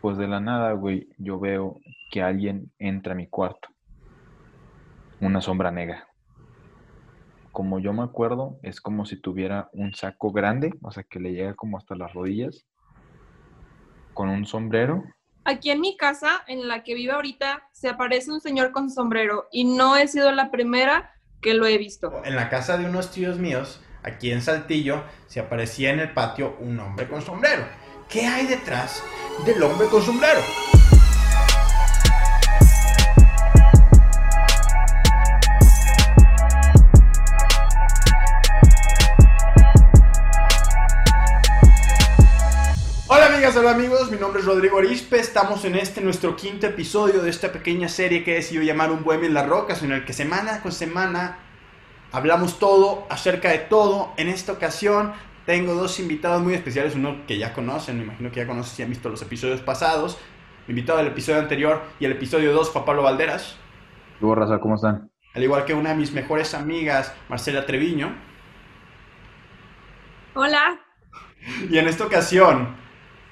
pues de la nada, güey, yo veo que alguien entra a mi cuarto. Una sombra negra. Como yo me acuerdo, es como si tuviera un saco grande, o sea, que le llega como hasta las rodillas, con un sombrero. Aquí en mi casa, en la que vivo ahorita, se aparece un señor con sombrero y no he sido la primera que lo he visto. En la casa de unos tíos míos, aquí en Saltillo, se aparecía en el patio un hombre con sombrero. ¿Qué hay detrás del hombre con sombrero? Hola amigos, mi nombre es Rodrigo Arispe, estamos en este nuestro quinto episodio de esta pequeña serie que he decidido llamar Un Bohemio en las Rocas, en el que semana con semana hablamos todo, acerca de todo. En esta ocasión tengo dos invitados muy especiales, uno que ya conocen, me imagino que ya conocen si han visto los episodios pasados. Mi invitado del episodio anterior y el episodio 2 fue Pablo Valderas. Luego, raza, ¿cómo están? Al igual que una de mis mejores amigas, Marcela Treviño. Hola. Y en esta ocasión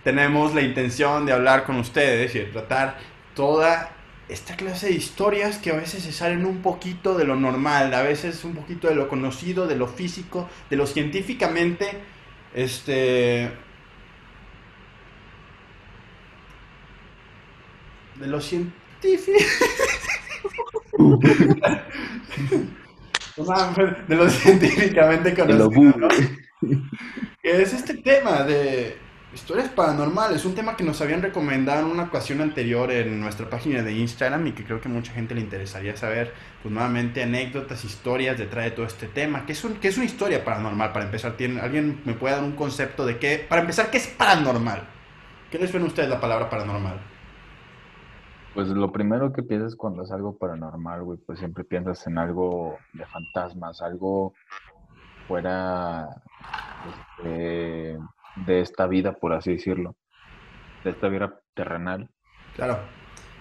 tenemos la intención de hablar con ustedes y de tratar toda esta clase de historias que a veces se salen un poquito de lo normal, a veces un poquito de lo conocido, de lo físico, de lo científicamente, este... De lo científico... de lo científicamente conocido, ¿no? Que es este tema de Historias paranormales, un tema que nos habían recomendado en una ocasión anterior en nuestra página de Instagram y que creo que mucha gente le interesaría saber, pues nuevamente anécdotas, historias detrás de todo este tema. ¿Qué es, un, qué es una historia paranormal? Para empezar, ¿tiene, ¿alguien me puede dar un concepto de qué? Para empezar, ¿qué es paranormal? ¿Qué les suena a ustedes la palabra paranormal? Pues lo primero que piensas cuando es algo paranormal, güey, pues siempre piensas en algo de fantasmas, algo fuera este, de esta vida, por así decirlo, de esta vida terrenal. Claro,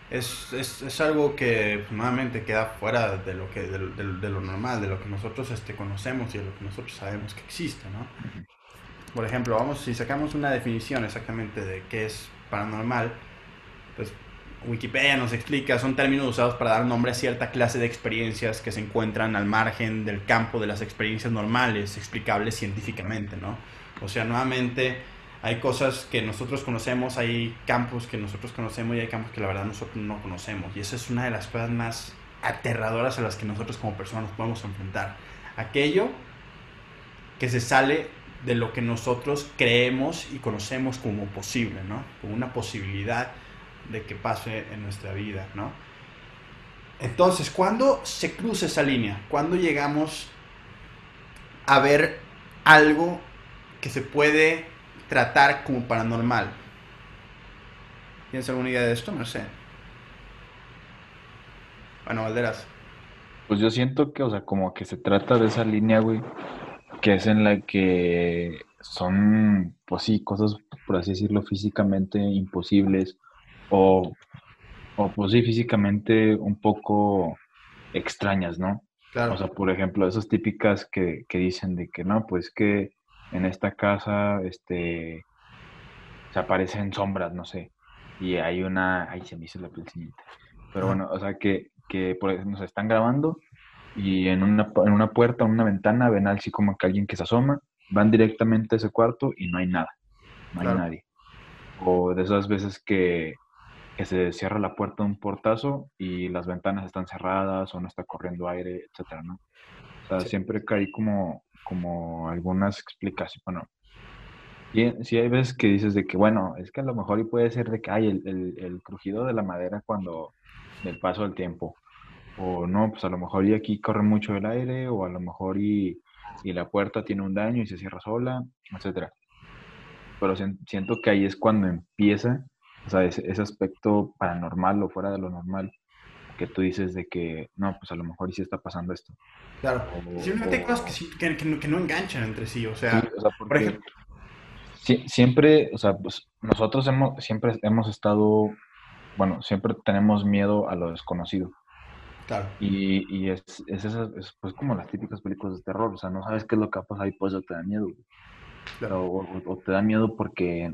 es, es, es algo que nuevamente queda fuera de lo, que, de, de, de, lo normal, de lo que nosotros este, conocemos y de lo que nosotros sabemos que existe, ¿no? Por ejemplo, vamos, si sacamos una definición exactamente de qué es paranormal, pues Wikipedia nos explica, son términos usados para dar nombre a cierta clase de experiencias que se encuentran al margen del campo de las experiencias normales, explicables científicamente, ¿no? O sea, nuevamente hay cosas que nosotros conocemos, hay campos que nosotros conocemos y hay campos que la verdad nosotros no conocemos. Y esa es una de las cosas más aterradoras a las que nosotros como personas nos podemos enfrentar. Aquello que se sale de lo que nosotros creemos y conocemos como posible, ¿no? Como una posibilidad de que pase en nuestra vida, ¿no? Entonces, ¿cuándo se cruza esa línea? ¿Cuándo llegamos a ver algo que se puede tratar como paranormal. ¿Tienes alguna idea de esto? No sé. Bueno, Valderas. Pues yo siento que, o sea, como que se trata de esa línea, güey, que es en la que son, pues sí, cosas, por así decirlo, físicamente imposibles o, o pues sí, físicamente un poco extrañas, ¿no? Claro. O sea, por ejemplo, esas típicas que, que dicen de que no, pues que en esta casa, este, se aparecen sombras, no sé, y hay una, ay, se me hizo la pelcinita, pero bueno, o sea, que, que por ejemplo, nos están grabando y en una, en una puerta, en una ventana, ven así como que alguien que se asoma, van directamente a ese cuarto y no hay nada, no hay Claro. nadie. O de esas veces que, que se cierra la puerta de un portazo y las ventanas están cerradas o no está corriendo aire, etcétera, ¿no? O sea, Sí. siempre hay como, como algunas explicaciones, bueno, y sí hay veces que dices de que, bueno, es que a lo mejor y puede ser de que hay el, el, el crujido de la madera cuando, del paso del tiempo, o no, pues a lo mejor y aquí corre mucho el aire, o a lo mejor y, y la puerta tiene un daño y se cierra sola, etcétera. Pero sien- siento que ahí es cuando empieza, o sea, ese, ese aspecto paranormal o fuera de lo normal, que tú dices de que, no, pues a lo mejor sí está pasando esto. Claro. O- Simplemente hay cosas que, sí- que, que no, que no enganchan entre sí. O sea, Sí, o sea, por ejemplo, sie- siempre, o sea, pues nosotros hemos, siempre hemos estado, bueno, siempre tenemos miedo a lo desconocido. claro. Y, y es, es, es, pues como las típicas películas de terror, o sea, no sabes qué es lo que va a pasar y por eso te da miedo. Claro. O, o- o te da miedo porque,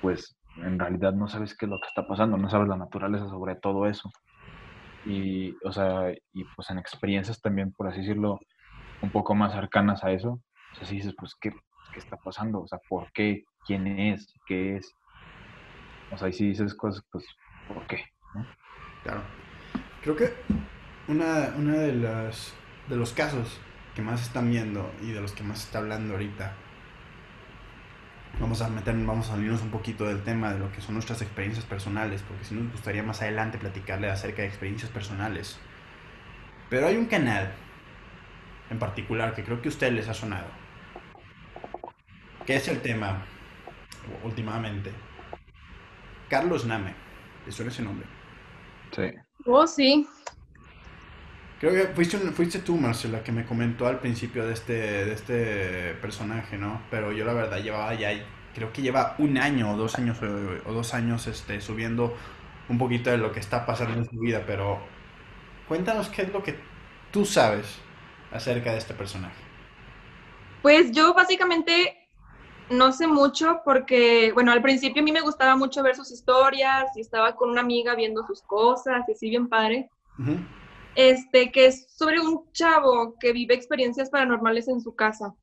pues, en realidad no sabes qué es lo que está pasando, no sabes la naturaleza sobre todo eso. Y, o sea, y pues en experiencias también, por así decirlo, un poco más cercanas a eso, o sea, si dices, pues, ¿qué, ¿qué está pasando? O sea, ¿por qué? ¿Quién es? ¿Qué es? O sea, y si dices cosas, pues, ¿por qué? Claro. Creo que una, una de las de los casos que más están viendo y de los que más está hablando ahorita vamos a meter, vamos a salirnos un poquito del tema de lo que son nuestras experiencias personales, porque si nos gustaría más adelante platicarle acerca de experiencias personales. Pero hay un canal en particular que creo que a ustedes les ha sonado, que es el tema últimamente. Carlos Name, ¿le suena ese nombre? Sí. Oh, sí. Creo que fuiste, fuiste tú, Marcela, que me comentó al principio de este, de este personaje, ¿no? Pero yo la verdad llevaba ya, creo que lleva un año o dos años o, dos años este, subiendo un poquito de lo que está pasando en su vida, pero cuéntanos qué es lo que tú sabes acerca de este personaje. Pues yo básicamente no sé mucho porque, bueno, al principio a mí me gustaba mucho ver sus historias y estaba con una amiga viendo sus cosas y así bien padre este, que es sobre un chavo que vive experiencias paranormales en su casa.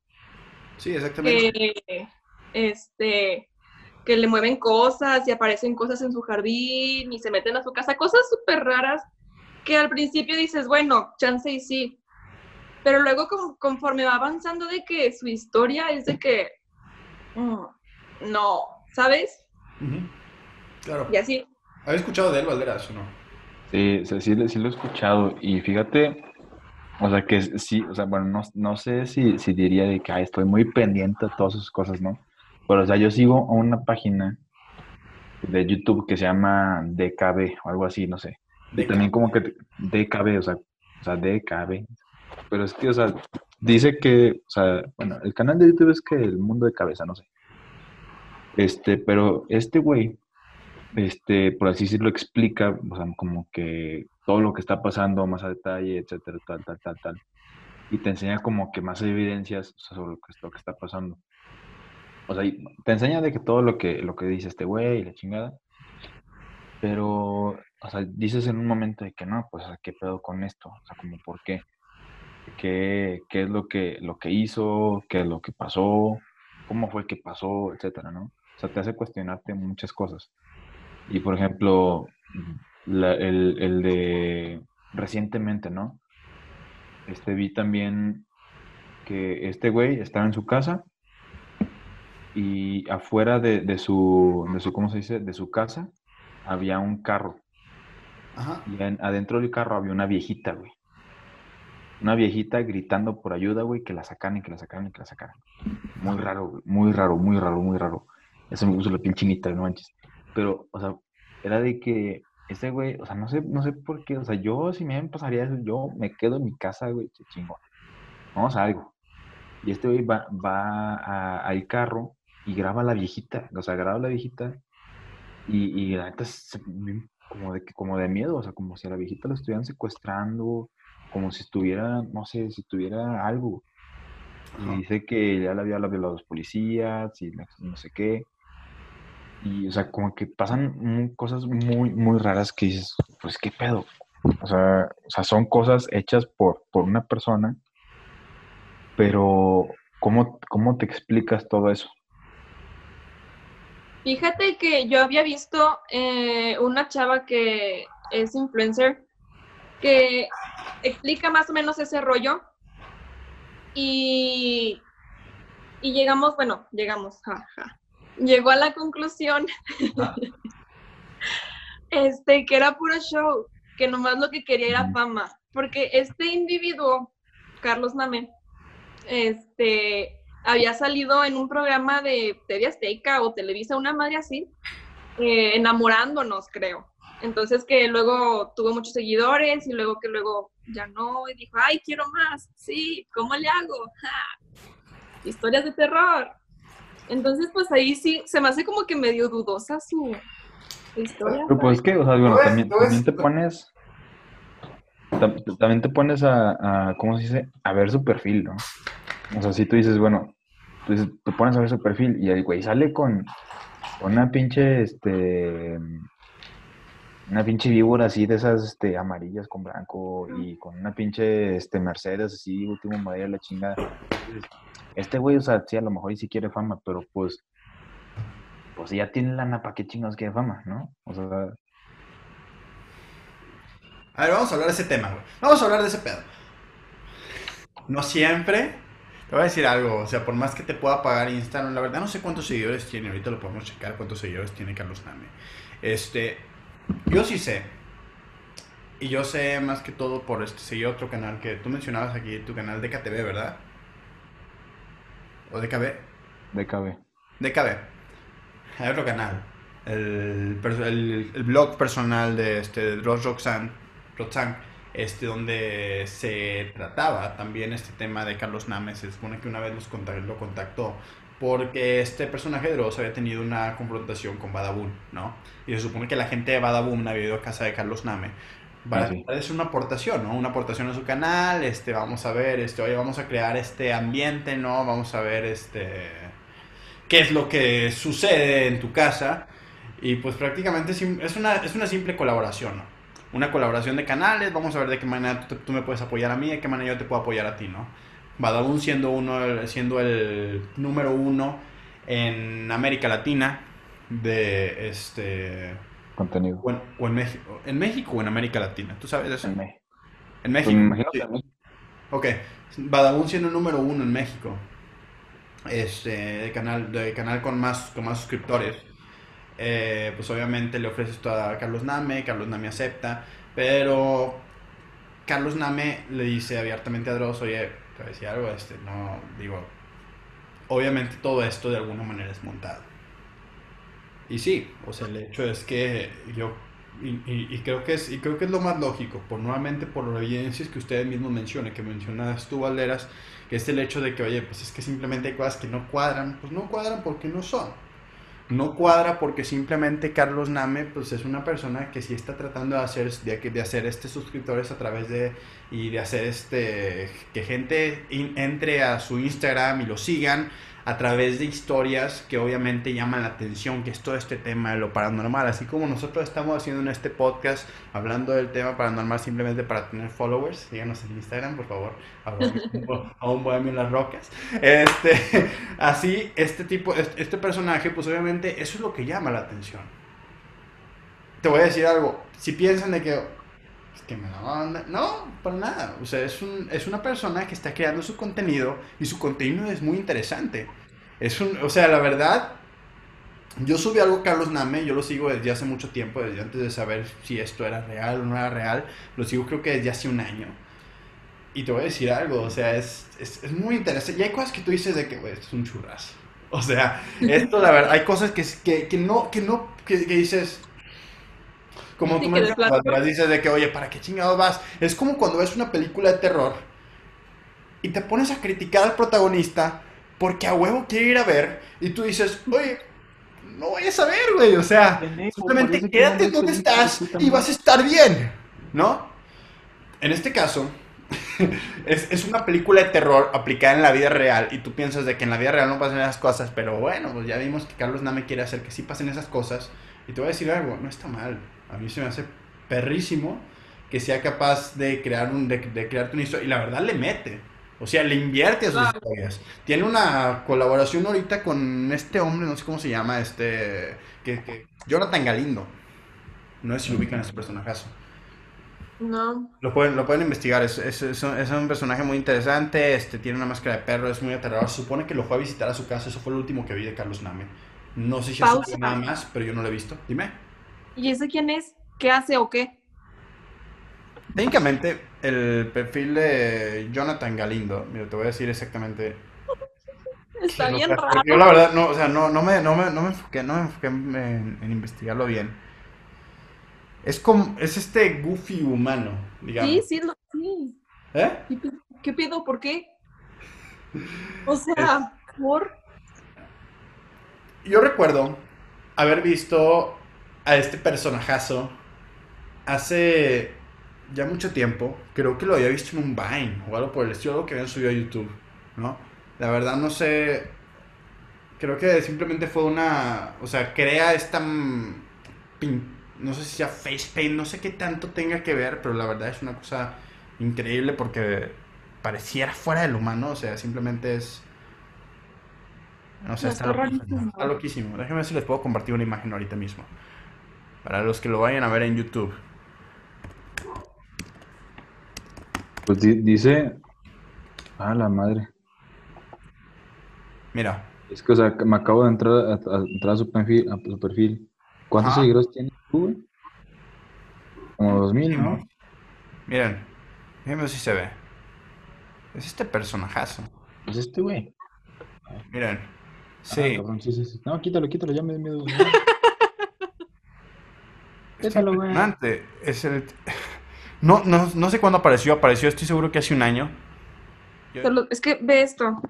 Sí, exactamente. Que, este, que le mueven cosas y aparecen cosas en su jardín y se meten a su casa, cosas súper raras que al principio dices, bueno, chance y sí, pero luego conforme va avanzando de que su historia es de que, mm, no, ¿sabes? Claro. Y así. ¿Habéis escuchado de él, Valderas, o no? Sí, sí, sí, lo he escuchado. Y fíjate, o sea, que sí, o sea, bueno, no, no sé si, si diría de que estoy muy pendiente de todas esas cosas, ¿no? Pero, o sea, yo sigo una página de YouTube que se llama DKB o algo así, no sé. Y también como que DKB, o sea, o sea, DKB. Pero es que, o sea, dice que, o sea, bueno, el canal de YouTube es que el mundo de cabeza, no sé. Este, pero este güey este, por así decirlo, explica, o sea, como que todo lo que está pasando más a detalle, etcétera, tal, tal, tal, tal. Y te enseña como que más evidencias sobre lo que, lo que está pasando. O sea, te enseña de que todo lo que, lo que dice este güey y la chingada. Pero, o sea, dices en un momento de que no, pues, ¿qué pedo con esto? O sea, como, ¿por qué? ¿Qué, qué es lo que, lo que hizo? ¿Qué es lo que pasó? ¿Cómo fue que pasó? Etcétera, ¿no? O sea, te hace cuestionarte muchas cosas. Y por ejemplo, el, el, de recientemente, ¿no? Este vi también que este güey estaba en su casa y afuera de, de, su, de su, ¿cómo se dice? De su casa había un carro. Ajá. Y adentro del carro había una viejita, güey. Una viejita gritando por ayuda, güey, que la sacaran y que la sacaran y que la sacaran. Muy raro, güey. Muy raro, muy raro, muy raro. Eso me puso la piel chinita, no manches. Pero, o sea, era de que ese güey, o sea, no sé, no sé por qué, o sea, yo si me pasaría eso, yo me quedo en mi casa, güey, chingón. Vamos a algo. Y este güey va, va al carro y graba a la viejita, o sea, graba a la viejita y, y la neta es como de, como de miedo, o sea, como si a la viejita la estuvieran secuestrando, como si estuviera, no sé, si tuviera algo. Y dice que ya la había violado los policías y no sé qué. Y, o sea, como que pasan cosas muy, muy raras que dices, pues, ¿qué pedo? O sea, o sea son cosas hechas por, por una persona, pero ¿cómo, ¿cómo te explicas todo eso? Fíjate que yo había visto eh, una chava que es influencer que explica más o menos ese rollo y, y llegamos, bueno, llegamos, jaja, llegó a la conclusión este, que era puro show, que nomás lo que quería era fama, porque este individuo, Carlos Name, este, había salido en un programa de TV Azteca o Televisa, una madre así, eh, enamorándonos, creo. Entonces que luego tuvo muchos seguidores y luego que luego ya no, y dijo, ay, quiero más, sí, ¿cómo le hago? Historias de terror. Entonces, pues ahí sí, se me hace como que medio dudosa su historia. Pero pues es que, o sea, bueno, también, te pones, también te pones a, ¿cómo se dice? A ver su perfil, ¿no? O sea, si tú dices, bueno, tú te pones a ver su perfil y el güey sale con Con una pinche, este, una pinche víbora así de esas, este, amarillas con blanco y con una pinche, este, Mercedes así, último modelo, la chingada. Este güey, o sea, sí, a lo mejor y sí quiere fama, pero pues, pues ya tiene lana, ¿para qué chingados quiere fama, no? O sea, A ver, vamos a hablar de ese tema, güey. Vamos a hablar de ese pedo. No siempre. Te voy a decir algo, o sea, por más que te pueda pagar Instagram, la verdad no sé cuántos seguidores tiene, ahorita lo podemos checar cuántos seguidores tiene Carlos Name. Este, yo sí sé. Y yo sé más que todo por este seguir otro canal que tú mencionabas aquí, tu canal de KTV, ¿verdad? ¿O DKB? DKB. DKB. Hay otro canal. El, perso- el, el blog personal de este Ross Roxanne, Roxanne, este, donde se trataba también este tema de Carlos Name. Se supone que una vez los lo contactó porque este personaje de Dross había tenido una confrontación con Badabun, ¿no? Y se supone que la gente de Badabun había ido a casa de Carlos Name para sí. es una aportación, ¿no? Una aportación a su canal, este, vamos a ver, este, oye, vamos a crear este ambiente, ¿no? Vamos a ver, este, qué es lo que sucede en tu casa. Y pues prácticamente es una, es una simple colaboración, ¿no? Una colaboración de canales, vamos a ver de qué manera tú, tú me puedes apoyar a mí, de qué manera yo te puedo apoyar a ti, ¿no? Badabun siendo, uno, siendo el número uno en América Latina de, este, Contenido. o en, o en México, en México o en América Latina, ¿tú sabes eso? En México. En Pues México. me imagino sí. que en México. Ok, Badabun siendo el número uno en México. Este, de canal, de canal con más, con más suscriptores. Eh, pues obviamente le ofrece esto a Carlos Name, Carlos Name acepta, pero Carlos Name le dice abiertamente a Dross, oye, te voy a decir algo, este, no, digo, obviamente todo esto de alguna manera es montado. Y sí, o sea, el hecho es que yo y, creo que es y creo que es lo más lógico, por nuevamente por las evidencias que ustedes mismos mencionan, que mencionas tú Valderas, que es el hecho de que, oye, pues es que simplemente hay cosas que no cuadran, pues no cuadran porque no son. No cuadra porque simplemente Carlos Name pues es una persona que sí está tratando de hacer de, hacer este suscriptores a través de y de hacer este que gente entre a su Instagram y lo sigan a través de historias que obviamente llaman la atención, que es todo este tema de lo paranormal, así como nosotros estamos haciendo en este podcast hablando del tema paranormal simplemente para tener followers, síganos en Instagram, por favor, a- un bohemio en las rocas. Este, así, este tipo, este, este personaje, pues obviamente eso es lo que llama la atención. Te voy a decir algo, si piensan de que, es que me la van no, para nada, o sea, es, un, es una persona que está creando su contenido y su contenido es muy interesante. Es un, o sea, la verdad, yo subí algo Carlos Name, yo lo sigo desde hace mucho tiempo, desde antes de saber si esto era real o no era real, lo sigo creo que desde hace un año. Y te voy a decir algo, o sea, es, es, es muy interesante. Y hay cosas que tú dices de que, güey, es un churrazo. O sea, esto, la verdad, hay cosas que, que, que no, que no, que dices, como tú dices de que, oye, ¿para qué chingados vas? Es como cuando ves una película de terror y te pones a criticar al protagonista porque a huevo quiere ir a ver y tú dices, oye, no vayas a ver, güey, o sea, simplemente quédate donde estás y vas a estar bien, ¿no? En este caso, es, es una película de terror aplicada en la vida real y tú piensas de que en la vida real no pasan esas cosas, pero bueno, pues ya vimos que Carlos Name quiere hacer que sí pasen esas cosas y te voy a decir algo, no está mal, a mí se me hace perrísimo que sea capaz de crear un de, de crearte una historia y la verdad le mete. O sea, le invierte a sus Claro. historias. Tiene una colaboración ahorita con este hombre, no sé cómo se llama, este que, que- Jonathan Galindo. No sé si lo ubican a ese personajazo. No. Lo pueden, lo pueden investigar, es, es, es un, es un personaje muy interesante, este, tiene una máscara de perro, es muy aterrador. Se supone que lo fue a visitar a su casa, eso fue lo último que vi de Carlos Name. No sé si subido nada más, pero yo no lo he visto. Dime. ¿Y ese quién es? ¿Qué hace o qué? Técnicamente, el perfil de Jonathan Galindo, mira, te voy a decir exactamente. Está bien que- raro. Yo la verdad, no, o sea, no, no, me, no, me, no me enfoqué, no me enfoqué en, en investigarlo bien. Es como, es este goofy humano, digamos. Sí, sí, lo, sí. ¿Eh? ¿Qué, qué pedo? ¿Por qué? O sea, por... Yo recuerdo haber visto a este personajazo hace ya mucho tiempo. Creo que lo había visto en un Vine o algo por el estilo, algo que habían subido a YouTube, ¿no? La verdad no sé creo que simplemente fue una, o sea, crea esta, mm, pin- no sé si sea face paint, no sé qué tanto tenga que ver, pero la verdad es una cosa increíble porque pareciera fuera del humano, o sea, simplemente es... No sé, No, está, está loquísimo, está loquísimo. Déjenme ver si les puedo compartir una imagen ahorita mismo. Para los que lo vayan a ver en YouTube. Pues di- dice. Ah, la madre. Mira, Es que, o sea, me acabo de entrar a, a- entrar a su perfil. A su perfil. ¿Cuántos Ajá. seguidores tiene tú? Como dos mil, ¿no? miren, ver si se ve. Es este personajazo. Pues este, güey. Miren. Ah, Sí. cabrón, sí, sí, sí. No, quítalo, quítalo, ya me miedo. Es impresionante. Es el... No, no, no sé cuándo apareció. Apareció, estoy seguro que hace un año. Yo- Es que ve esto.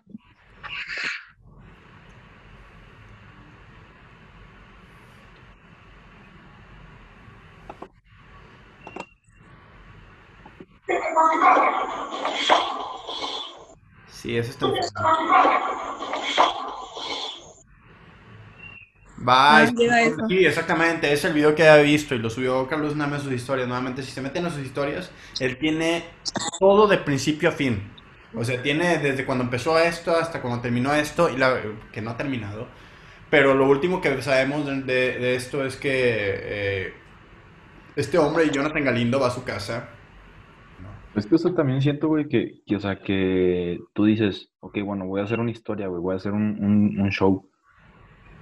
Sí, es este. Va, eso. sí, exactamente, es el video que había visto y lo subió Carlos Name a sus historias. Nuevamente, si se meten a sus historias, él tiene todo de principio a fin. O sea, tiene desde cuando empezó esto hasta cuando terminó esto, y la, que no ha terminado. Pero lo último que sabemos de, de- de esto es que eh, este hombre, Jonathan Galindo, va a su casa. Es que eso también siento, güey, que, que, o sea, que tú dices, ok, bueno, voy a hacer una historia, güey, voy a hacer un, un, un show.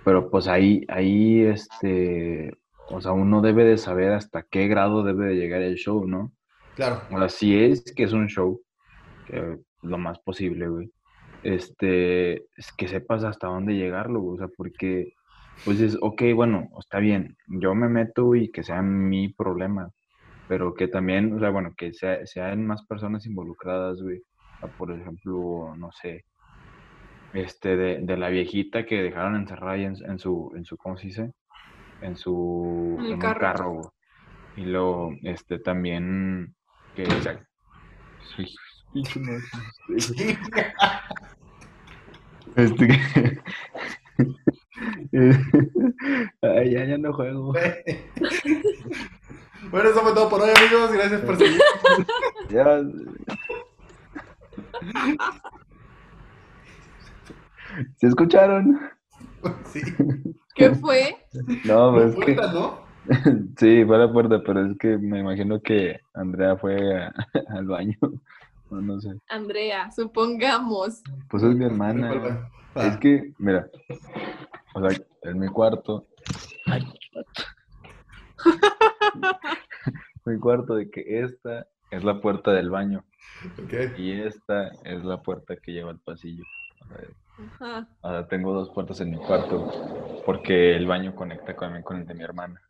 Pero pues ahí, ahí, este, o sea, uno debe de saber hasta qué grado debe de llegar el show, ¿no? Claro, O sea, si es que es un show, que lo más posible, güey, este, es que sepas hasta dónde llegarlo, güey, o sea, porque, pues es, ok, bueno, está bien, yo me meto y que sea mi problema, pero que también, o sea, bueno, que sea, sean más personas involucradas, güey, O sea, por ejemplo, no sé, este, de, de la viejita que dejaron encerrada ahí en, en su, en su, ¿cómo se dice? En su, En en un carro. carro. Y luego, este, también, que, o sea, este, este, que- Ay, ya, ya no juego. Bueno, eso fue todo por hoy, amigos. Gracias por seguir. Ya. ¿Se escucharon? Sí. ¿Qué fue? No, pues es que Puerta, ¿no? sí, fue a la puerta, pero es que me imagino que Andrea fue a- al baño. No, no sé. Andrea, supongamos. Pues es mi hermana. Ah, Es que, mira, o sea, en mi cuarto. Ay, mi cuarto de que esta es la puerta del baño ok. y esta es la puerta que lleva al pasillo. O sea, Sea, tengo dos puertas en mi cuarto porque el baño conecta con, con el de mi hermana.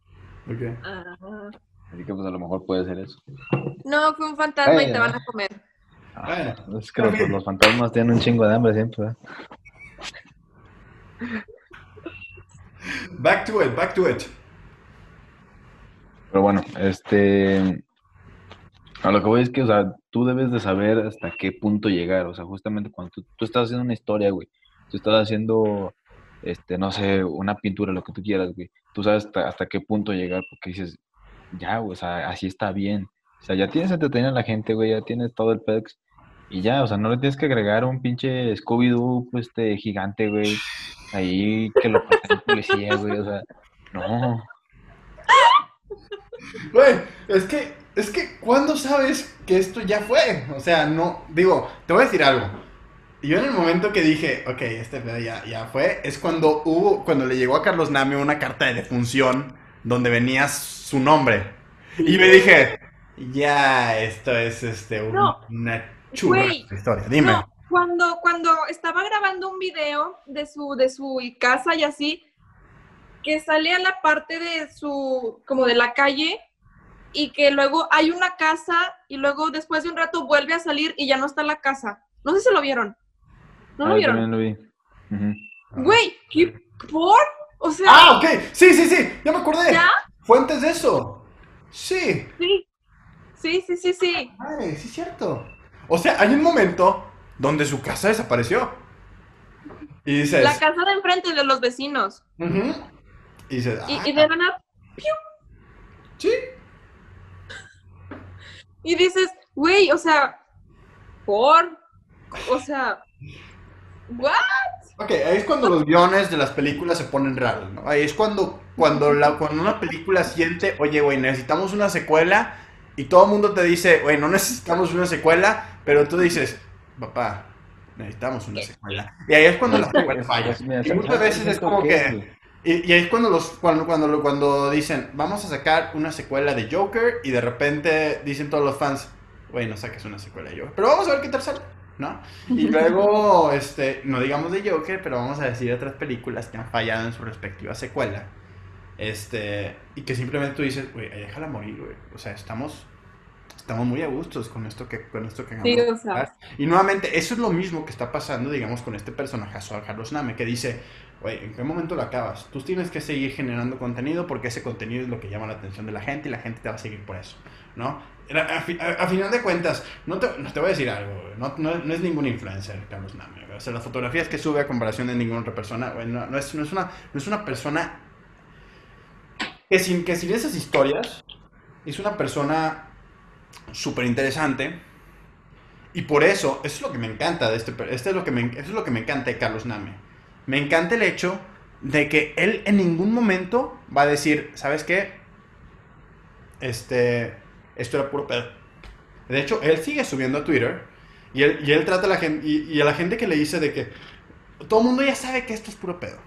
ok. Ah. Así que pues a lo mejor puede ser eso. No, fue un fantasma y te van a comer. Ah, Bueno, es que los, los fantasmas tienen un chingo de hambre siempre. Back to it, back to it. Pero bueno, este. A lo que voy es que, o sea, tú debes de saber hasta qué punto llegar. O sea, justamente cuando tú, tú estás haciendo una historia, güey. Tú estás haciendo, este, no sé, una pintura, lo que tú quieras, güey. Tú sabes hasta, hasta qué punto llegar porque dices, ya, güey, o sea, así está bien. O sea, ya tienes entretenida a la gente, güey, ya tienes todo el pex. Y ya, o sea, no le tienes que agregar un pinche Scooby-Doo, pues, este, gigante, güey. Ahí que lo pasen policía, güey, o sea, no. Güey, es que, es que, ¿cuándo sabes que esto ya fue? O sea, no, digo, te voy a decir algo. Yo en el momento que dije, ok, este pedo ya, ya fue, es cuando hubo, cuando le llegó a Carlos Name una carta de defunción donde venía su nombre. Y me dije, ya, esto es, este, un- No. una de historia. Dime. No, cuando, cuando estaba grabando un video de su, de su casa y así, que sale a la parte de su, como de la calle, y que luego hay una casa, y luego después de un rato vuelve a salir y ya no está la casa. No sé si lo vieron. ¿No lo Ah, yo vieron? también lo vi. Güey, ¿qué por? O sea, Ah, ok, sí, sí, sí, ya me acordé. ¿ya? Fue antes de eso. Sí. Sí. Sí, sí, sí, sí. Ay, sí es cierto. O sea, hay un momento donde su casa desapareció. Y dices... La casa de enfrente de los vecinos. Ujú. Y dices... Y, "Ah, y de la nada- sí. y dices, güey, o sea, por, o sea, what? Ok, ahí es cuando los guiones de las películas se ponen raros, ¿no? Ahí es cuando, cuando, la, cuando una película siente, oye, güey, necesitamos una secuela, y todo el mundo te dice, güey, no necesitamos una secuela, pero tú dices, papá, necesitamos una secuela. Y ahí es cuando la secuela falla. Pues mira, Y muchas ¿sabes veces es como que... Y, y ahí es cuando, los, cuando, cuando, cuando dicen, vamos a sacar una secuela de Joker, y de repente dicen todos los fans, güey, no saques una secuela de Joker, pero vamos a ver qué tal sale, ¿no? Y luego, este, no digamos de Joker, pero vamos a decir otras películas que han fallado en su respectiva secuela. Este, y que simplemente tú dices, güey, déjala morir, güey. O sea, estamos, estamos muy a gustos con esto que, con esto que Sí, o sea. Y nuevamente, eso es lo mismo que está pasando, digamos, con este personaje, Carlos Name, que dice, güey, ¿en qué momento lo acabas? Tú tienes que seguir generando contenido porque ese contenido es lo que llama la atención de la gente y la gente te va a seguir por eso, ¿no? A, a fi- a- a final de cuentas, no te, no te voy a decir algo, no, no, es ningún influencer, Carlos Name. O sea, las fotografías que sube a comparación de ninguna otra persona, güey, no, es, no, es una, no es una persona que sin, que sin esas historias es una persona súper interesante y por eso, eso es lo que me encanta de este, este es lo que es lo que me encanta de Carlos Name. Me encanta el hecho de que él en ningún momento va a decir, ¿sabes qué? Este, esto era puro pedo. De hecho, él sigue subiendo a Twitter y él, y él trata a la gente, y, a la gente que le dice de que todo el mundo ya sabe que esto es puro pedo.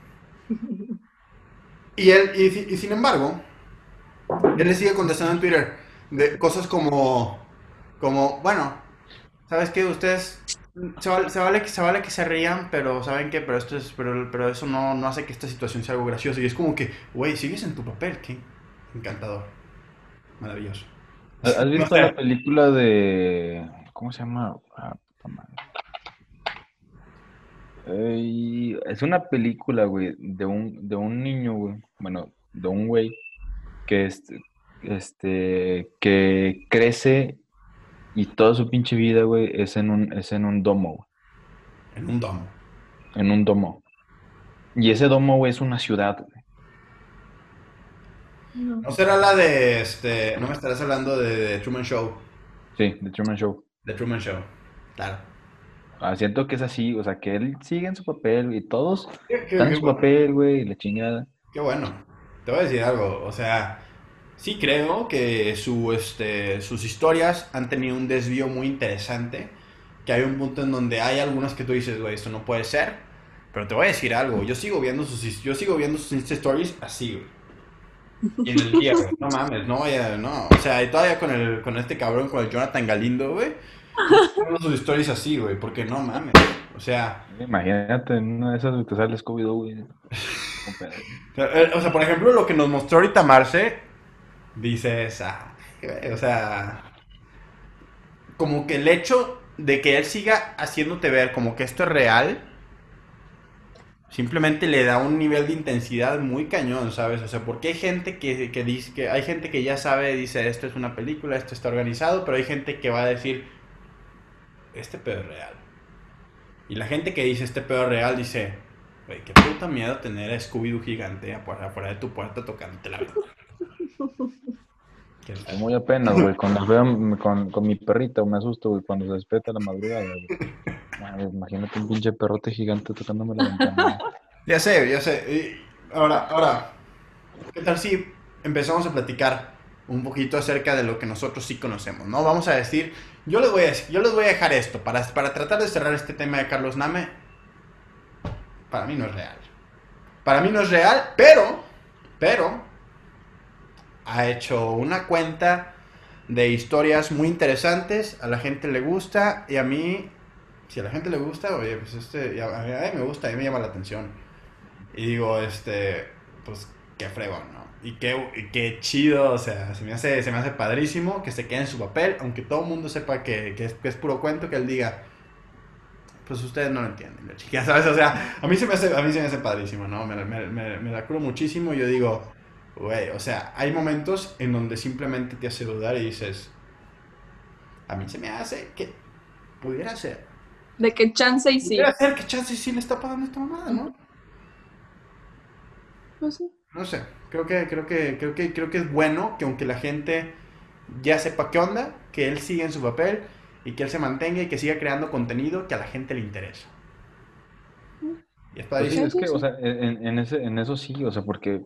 Y él, y, si- y sin embargo, él le sigue contestando en Twitter de cosas como, como, bueno, ¿sabes qué? Ustedes, se vale, se vale, que- se vale que se rían, pero ¿saben qué? Pero, esto es, pero, pero eso no, no hace que esta situación sea algo gracioso. Y es como que, güey, sigues en tu papel, qué encantador. Maravilloso. ¿Has visto la película de. ¿Cómo se llama? Ah, puta madre. Ey, es una película, güey, de un, de un niño, güey. Bueno, de un güey que este, este, que crece y toda su pinche vida, güey, es en un, es en un domo, güey, En un domo. en un domo. Y ese domo, güey, es una ciudad, güey. No. ¿No será la de, este, no me estarás hablando de, de Truman Show? Sí, The Truman Show. De Truman Show. Claro. Ah, siento que es así, o sea, que él sigue en su papel y todos Qué, qué- están en su papel, güey, y la chingada. Qué bueno. Te voy a decir algo. O sea, sí creo que su, este, sus historias han tenido un desvío muy interesante. Que hay un punto en donde hay algunas que tú dices, güey, esto no puede ser. Pero te voy a decir algo. Yo sigo viendo sus, yo sigo viendo sus Insta stories así, güey. Y en el día, güey. No mames, no vaya, no. O sea, y todavía con, el, con este cabrón, con el Jonathan Galindo, güey. sus stories así, güey. Porque no mames. O sea, Imagínate, en una de esas te sale Scooby-Doo, güey. O sea, por ejemplo, lo que nos mostró ahorita Marce, dices, ah, o sea, como que el hecho de que él siga haciéndote ver como que esto es real, simplemente le da un nivel de intensidad muy cañón, ¿sabes? O sea, porque hay gente que, que dice, que hay gente que ya sabe, dice, esto es una película, esto está organizado, pero hay gente que va a decir, este pedo es real. Y la gente que dice, este pedo es real, dice, Güey, qué puta miedo tener a Scooby-Doo gigante afuera, afuera de tu puerta tocándote la Es muy apenas, güey. Cuando veo con, con mi perrita, me asusto, güey, cuando se despierta la madrugada, güey. Imagínate un pinche perrote gigante tocándome la ventana. Ya sé, ya sé. Ahora, ahora, ¿qué tal si empezamos a platicar un poquito acerca de lo que nosotros sí conocemos, ¿no? Vamos a decir, yo les voy a, yo les voy a dejar esto para, para tratar de cerrar este tema de Carlos Name. Para mí no es real. Para mí no es real, pero, pero, ha hecho una cuenta de historias muy interesantes, a la gente le gusta y a mí, si a la gente le gusta, oye, pues este, a a mí me gusta, a mí me llama la atención. Y digo, este, pues qué fregón, ¿no? Y qué, y qué chido, o sea, se me, hace, se me hace padrísimo que se quede en su papel, aunque todo el mundo sepa que, que es, que es puro cuento, que él diga, pues ustedes no lo entienden, la chica, ¿sabes? O sea, a mí se me hace, a mí se me hace padrísimo, ¿no? Me, me, me, me la curo muchísimo y yo digo, güey, o sea, hay momentos en donde simplemente te hace dudar y dices, a mí se me hace que pudiera ser, De que chance y sí. Ser que chance y sí le está pagando esta mamada, ¿no? Pues sí. No sé, creo que, creo que, creo que, creo que es bueno que aunque la gente ya sepa qué onda, que él siga en su papel y que él se mantenga y que siga creando contenido que a la gente le interesa. Y es Pues sí, es que, o sea, en, en ese, en eso sí, o sea, porque,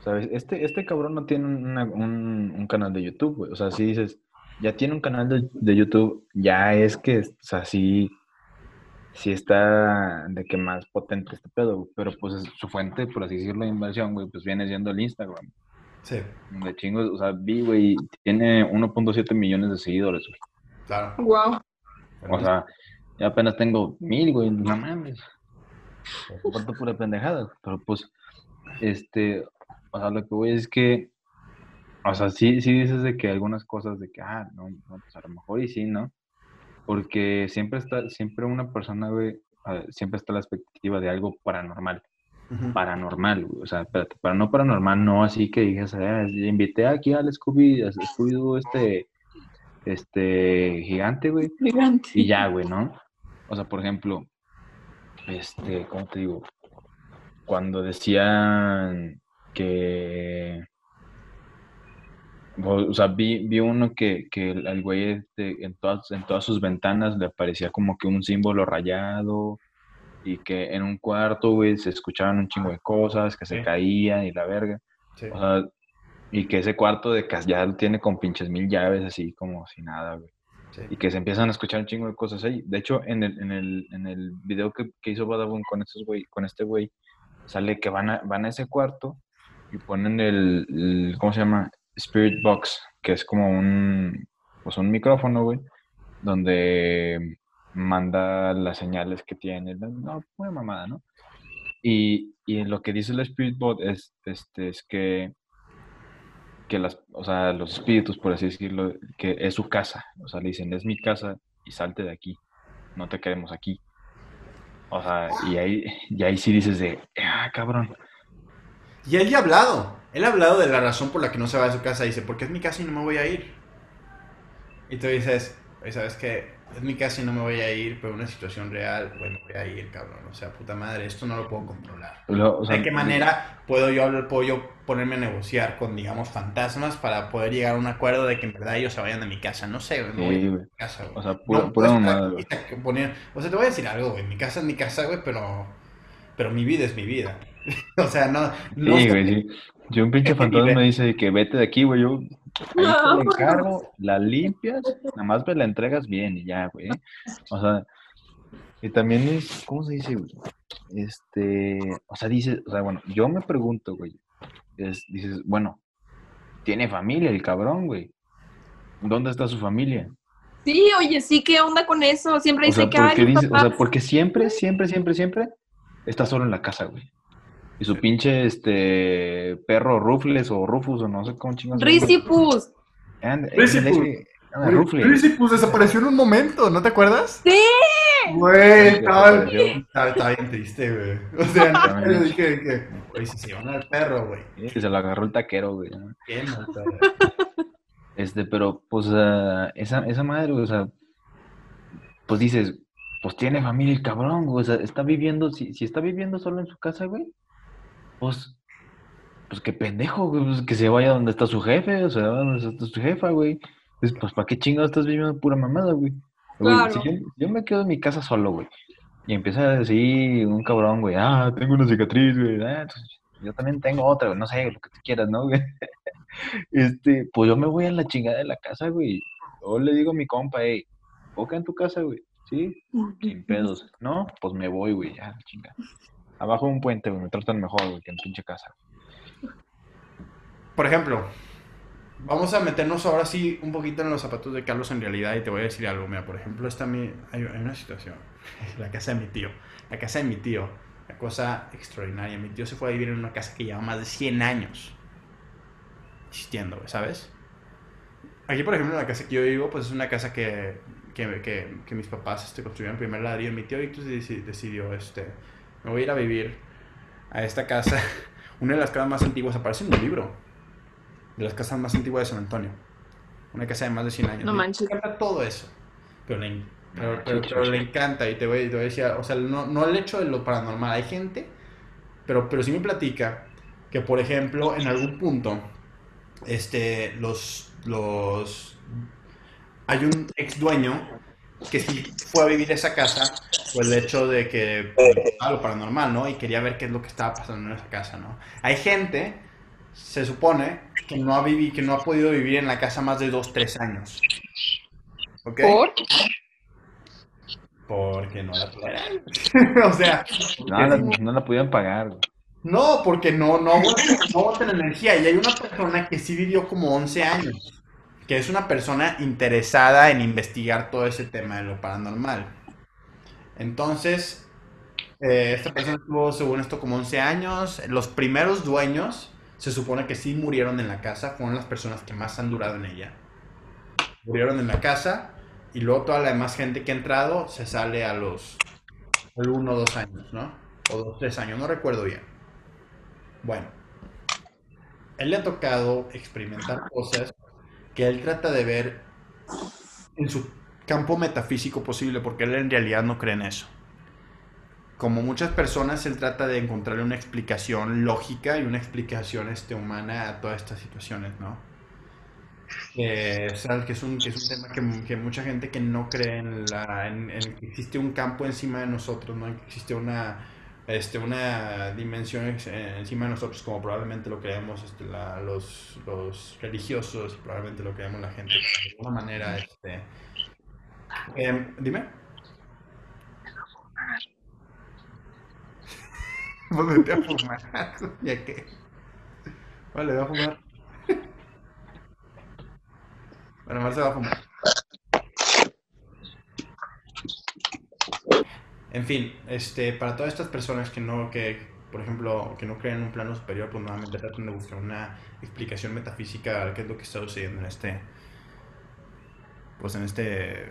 ¿sabes? Este, este cabrón no tiene una- un, un canal de YouTube, güey. O sea, si dices, ya tiene un canal de, de YouTube, ya es que, o sea, sí, sí está de que más potente este pedo. Pero pues es- su fuente, por así decirlo, de inversión, güey, pues viene siendo el Instagram. Sí, De chingos, o sea, vi, güey, tiene 1.7 millones de seguidores, güey. claro. Wow. O sea, ya apenas tengo mil, güey, no mames. Comparto pura pendejada, pero pues, este, o sea, lo que voy es que, o sea, sí, sí dices de que algunas cosas de que, ah, no, no, pues a lo mejor y sí, ¿no? Porque siempre está, siempre una persona, güey, ah, siempre está la expectativa de algo paranormal, paranormal, güey, o sea, espérate, para no paranormal, no así que digas, ah, invité aquí al Scooby, a Scooby-Doo este, este, gigante, güey, Gigante. y ya, güey, ¿no? O sea, por ejemplo, este, ¿cómo te digo? Cuando decían que, o o sea, vi, vi uno que, que el, güey este, en todas, en todas sus ventanas le aparecía como que un símbolo rayado y que en un cuarto, güey, se escuchaban un chingo de cosas, que se Sí. caían y la verga. Sí. O sea, y que ese cuarto de casa ya lo tiene con pinches mil llaves, así como si nada, güey Sí. y que se empiezan a escuchar un chingo de cosas ahí. De hecho, en el, en el, en el video que, que hizo Badabun con, estos güey, con este güey, sale que van a, van a ese cuarto y ponen el, el- ¿cómo se llama? Spirit Box, que es como un, pues un micrófono, güey, donde manda las señales que tiene. No, una mamada, ¿no? Y, y lo que dice el Spirit Box es, este, es que que las, o sea, los espíritus, por así decirlo, que es su casa. O sea, le dicen, es mi casa y salte de aquí. No te queremos aquí. O sea, y ahí, y ahí sí dices de, ah, cabrón. Y él ya ha hablado. Él ha hablado de la razón por la que no se va de su casa. Dice, porque es mi casa y no me voy a ir. Y tú dices, "Oye, ¿sabes qué? Es mi casa y no me voy a ir, pero una situación real, bueno, voy a ir, cabrón. O sea, puta madre, esto no lo puedo controlar. Lo- o sea, ¿De qué manera puedo yo hablar, puedo yo ponerme a negociar con, digamos, fantasmas para poder llegar a un acuerdo de que en verdad ellos se vayan de mi casa? No sé, güey, no voy a mi casa, güey. O sea, pura, No pura mamada, poner- O sea, te voy a decir algo, güey. Mi casa es mi casa, güey, pero, pero mi vida es mi vida. o sea, no. no Sí, güey, sí. Si un pinche fantasma me dice que vete de aquí, güey, yo te la encargo, la limpias, nada más me la entregas bien y ya, güey. O sea, y también es, ¿cómo se dice, güey? Este, o sea, dice, o sea, bueno, yo me pregunto, güey, es, dices, bueno, tiene familia el cabrón, güey. ¿Dónde está su familia? Sí, oye, sí, ¿qué onda con eso? Siempre O sea, dice que, ay, porque mis dice, o sea, porque siempre, siempre, siempre, siempre está solo en la casa, güey. Y su pinche, este, perro Rufles o Rufus o no sé cómo chingados. se llama. Risipus. And- Risipus. ese- ah, Rufles. Lucy, pues desapareció en un momento, ¿no te acuerdas? Sí. Güey, estaba, está bien triste, güey. O sea, yo dije que, güey, si se llevan al perro, güey. Sí, se lo agarró el taquero, güey. ¿no? O sea, Este, pero, pues, ah, esa, esa madre, o sea, pues dices, pues tiene familia el cabrón, güey. O sea, está viviendo, si, si está viviendo solo en su casa, güey, pues, pues qué pendejo, güey, pues, que se vaya donde está su jefe, o sea, donde está su jefa, güey. Pues, pues ¿para qué chingados estás viviendo pura mamada, güey? Güey, Claro. si yo, yo me quedo en mi casa solo, güey, y empieza a decir un cabrón, güey, ah, tengo una cicatriz, güey, ah, yo también tengo otra, güey, no sé, lo que tú quieras, ¿no, güey? Este, pues yo me voy a la chingada de la casa, güey. O le digo a mi compa, hey, boca en tu casa, güey. Sí, sin pedos. No, pues me voy, güey, ya, chinga. Abajo de un puente, me tratan mejor, que en pinche casa. Por ejemplo, vamos a meternos ahora sí un poquito en los zapatos de Carlos en realidad y te voy a decir algo. Mira, por ejemplo, está mi, hay, una situación. La casa de mi tío. La casa de mi tío. La cosa extraordinaria. Mi tío se fue a vivir en una casa que lleva más de 100 años existiendo, ¿sabes? Aquí, por ejemplo, en la casa que yo vivo, pues es una casa que, que, que, que mis papás este, construyeron primer ladrillo. Mi tío deci- decidió, este, me voy a ir a vivir a esta casa. Una de las casas más antiguas, aparece en un libro de las casas más antiguas de San Antonio. Una casa de más de 100 años. No Me manches. encanta todo eso. Pero la, Pero, pero, pero le encanta y te voy, te voy a decir, o sea, no, no el hecho de lo paranormal. Hay gente, pero, pero sí me platica que, por ejemplo, en algún punto, este, los, los, hay un ex dueño que sí fue a vivir esa casa por el hecho de que algo paranormal, ¿no? Y quería ver qué es lo que estaba pasando en esa casa, ¿no? Hay gente, se supone, que no ha vivido, que no ha podido vivir en la casa más de dos, tres años. ¿Ok? ¿Por? Porque no la podían. o sea, No, la- no la pudieron pagar. güey. no, porque no, no, aguantan- no aguantan energía. Y hay una persona que sí vivió como 11 años, que es una persona interesada en investigar todo ese tema de lo paranormal. Entonces, eh, esta persona estuvo, según esto, como 11 años. Los primeros dueños se supone que sí murieron en la casa, fueron las personas que más han durado en ella. Murieron en la casa y luego toda la demás gente que ha entrado se sale a los al uno o dos años, ¿no? O dos, tres años, no recuerdo bien. Bueno, él le ha tocado experimentar cosas que él trata de ver en su campo metafísico posible, porque él en realidad no cree en eso. Como muchas personas, él trata de encontrarle una explicación lógica y una explicación este, humana a todas estas situaciones, ¿no? Que es un, que es un tema que, que mucha gente que no cree en, la, en, en que existe un campo encima de nosotros, ¿no? En que existe una, este, una dimensión eh, encima de nosotros, como probablemente lo creemos este, la- los, los religiosos probablemente lo creemos la gente de alguna manera. Este, Em, dime. Pues vete a fumar. ¿Ya qué? Vale, voy a fumar. Bueno, Mar se va a fumar. En fin, este, para todas estas personas que no, que, por ejemplo, que no creen en un plano superior, pues nuevamente tratan de buscar una explicación metafísica a qué es lo que está sucediendo en este, pues en este,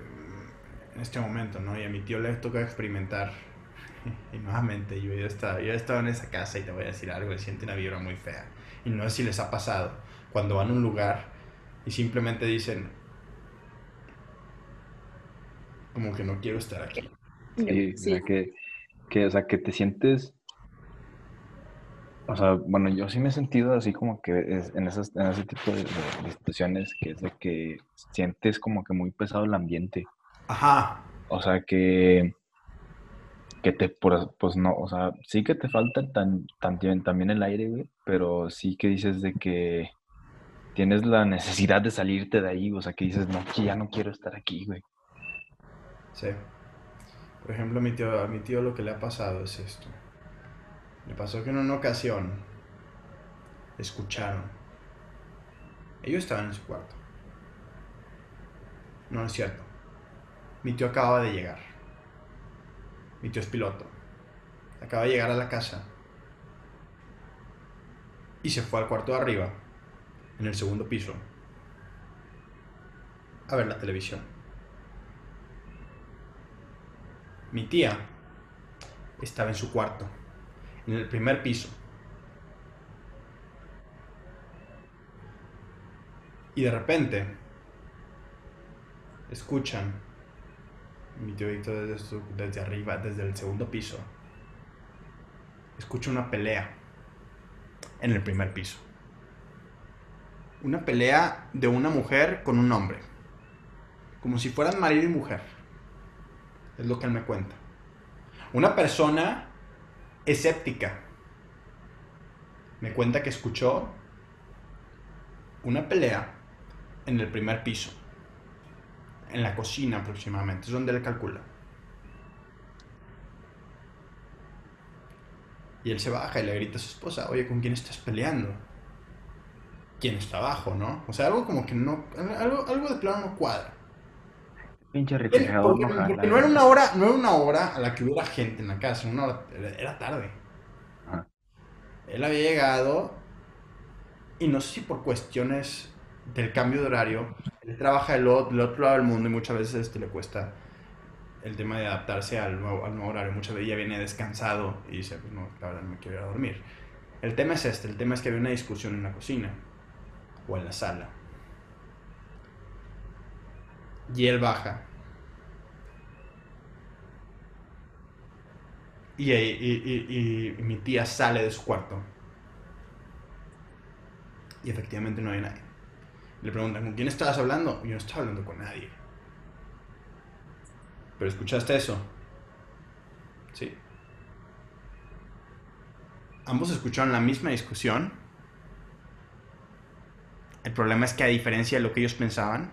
en este momento, ¿no? Y a mi tío le toca experimentar, y nuevamente, yo ya estaba, yo he estado en esa casa y te voy a decir algo, siente una vibra muy fea. Y no sé si les ha pasado, cuando van a un lugar y simplemente dicen, como que no quiero estar aquí. Sí, o sea, que, que, o sea, que te sientes, o sea, bueno, yo sí me he sentido así como que es- en, esas, en ese tipo de, de- situaciones, que es de que sientes como que muy pesado el ambiente, Ajá, o sea, que, que te, pues no, o sea, sí que te falta tan, también, también el aire, güey, pero sí que dices de que tienes la necesidad de salirte de ahí, o sea, que dices, no, que ya no quiero estar aquí, güey. sí. Por ejemplo, a mi tío, mi tío lo que le ha pasado es esto. Le pasó que en una ocasión escucharon. Ellos estaban en su cuarto. No es cierto. Mi tío acaba de llegar. Mi tío es piloto. Acaba de llegar a la casa. Y se fue al cuarto de arriba, en el segundo piso, a ver la televisión. Mi tía estaba en su cuarto, en el primer piso. Y de repente escuchan mi tío desde, desde arriba, desde el segundo piso. Escucha una pelea en el primer piso. Una pelea de una mujer con un hombre. Como si fueran marido y mujer. Es lo que él me cuenta. Una persona escéptica me cuenta que escuchó una pelea en el primer piso. En la cocina aproximadamente. Es donde él calcula. Y él se baja y le grita a su esposa, oye, ¿con quién estás peleando? ¿Quién está abajo, no? O sea, algo como que no... Algo, algo de plano no cuadra. Pinche Porque, refrigerador no jala, porque no era una hora, no era una hora a la que hubiera gente en la casa, una hora, era, tarde. Ajá. Él había llegado y no sé si por cuestiones del cambio de horario, él trabaja del, o- del otro lado del mundo y muchas veces este, le cuesta el tema de adaptarse al nuevo, al nuevo horario. Muchas veces ya viene descansado y dice, pues no, la verdad no me quiero ir a dormir. El tema es este, el tema es que había una discusión en la cocina o en la sala. Y él baja Y, y- mi tía sale de su cuarto. Y efectivamente no hay nadie. Le preguntan, ¿con quién estabas hablando? Yo no estaba hablando con nadie. ¿Pero escuchaste eso? Sí. Ambos escucharon la misma discusión. El problema es que a diferencia de lo que ellos pensaban,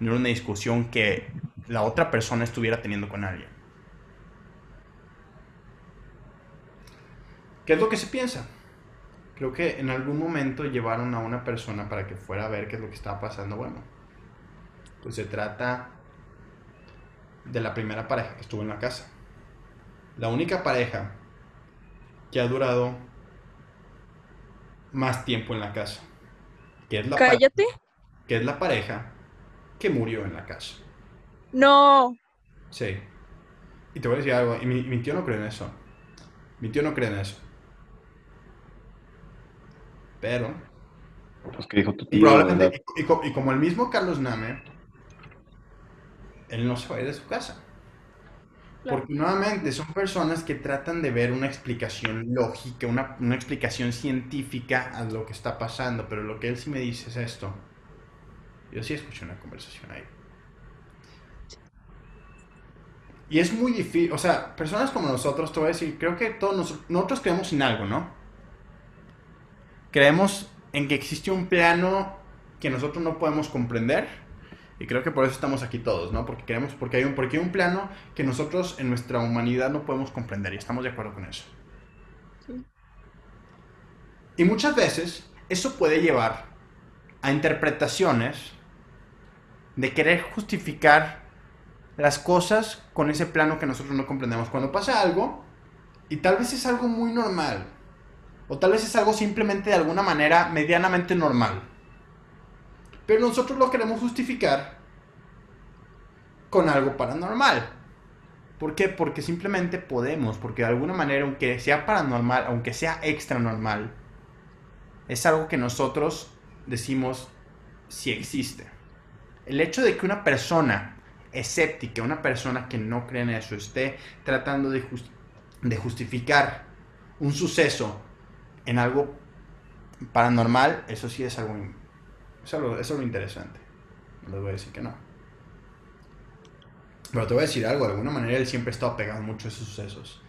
no era una discusión que la otra persona estuviera teniendo con alguien. ¿Qué es lo que se piensa? Creo que en algún momento llevaron a una persona para que fuera a ver qué es lo que estaba pasando. Bueno, pues se trata de la primera pareja que estuvo en la casa. La única pareja que ha durado más tiempo en la casa. Que es la, pa- Cállate. que es la pareja que murió en la casa. No. Sí. Y te voy a decir algo, y mi, mi tío no cree en eso. Mi tío no cree en eso. Pero, Pues que dijo tu y tío, y, y co- y como el mismo Carlos Name, él no se va a ir de su casa. Claro. Porque nuevamente son personas que tratan de ver una explicación lógica, una, una explicación científica a lo que está pasando, pero lo que él sí me dice es esto. Yo sí escuché una conversación ahí. Y es muy difícil, o sea, personas como nosotros, te voy a decir, creo que todos nos- nosotros creemos en algo, ¿no? Creemos en que existe un plano que nosotros no podemos comprender y creo que por eso estamos aquí todos, ¿no? Porque queremos, porque hay un, porque hay un plano que nosotros en nuestra humanidad no podemos comprender y estamos de acuerdo con eso. Sí. Y muchas veces eso puede llevar a interpretaciones de querer justificar las cosas con ese plano que nosotros no comprendemos. Cuando pasa algo, y tal vez es algo muy normal, o tal vez es algo simplemente de alguna manera medianamente normal, pero nosotros lo queremos justificar con algo paranormal. ¿Por qué? Porque simplemente podemos, porque de alguna manera, aunque sea paranormal, aunque sea extra normal, es algo que nosotros decimos si existe. El hecho de que una persona escéptica, una persona que no cree en eso, esté tratando de, de justificar un suceso en algo paranormal, eso sí es algo, es es lo interesante. No les voy a decir que no. Pero te voy a decir algo, de alguna manera él siempre ha estado pegado mucho a esos sucesos.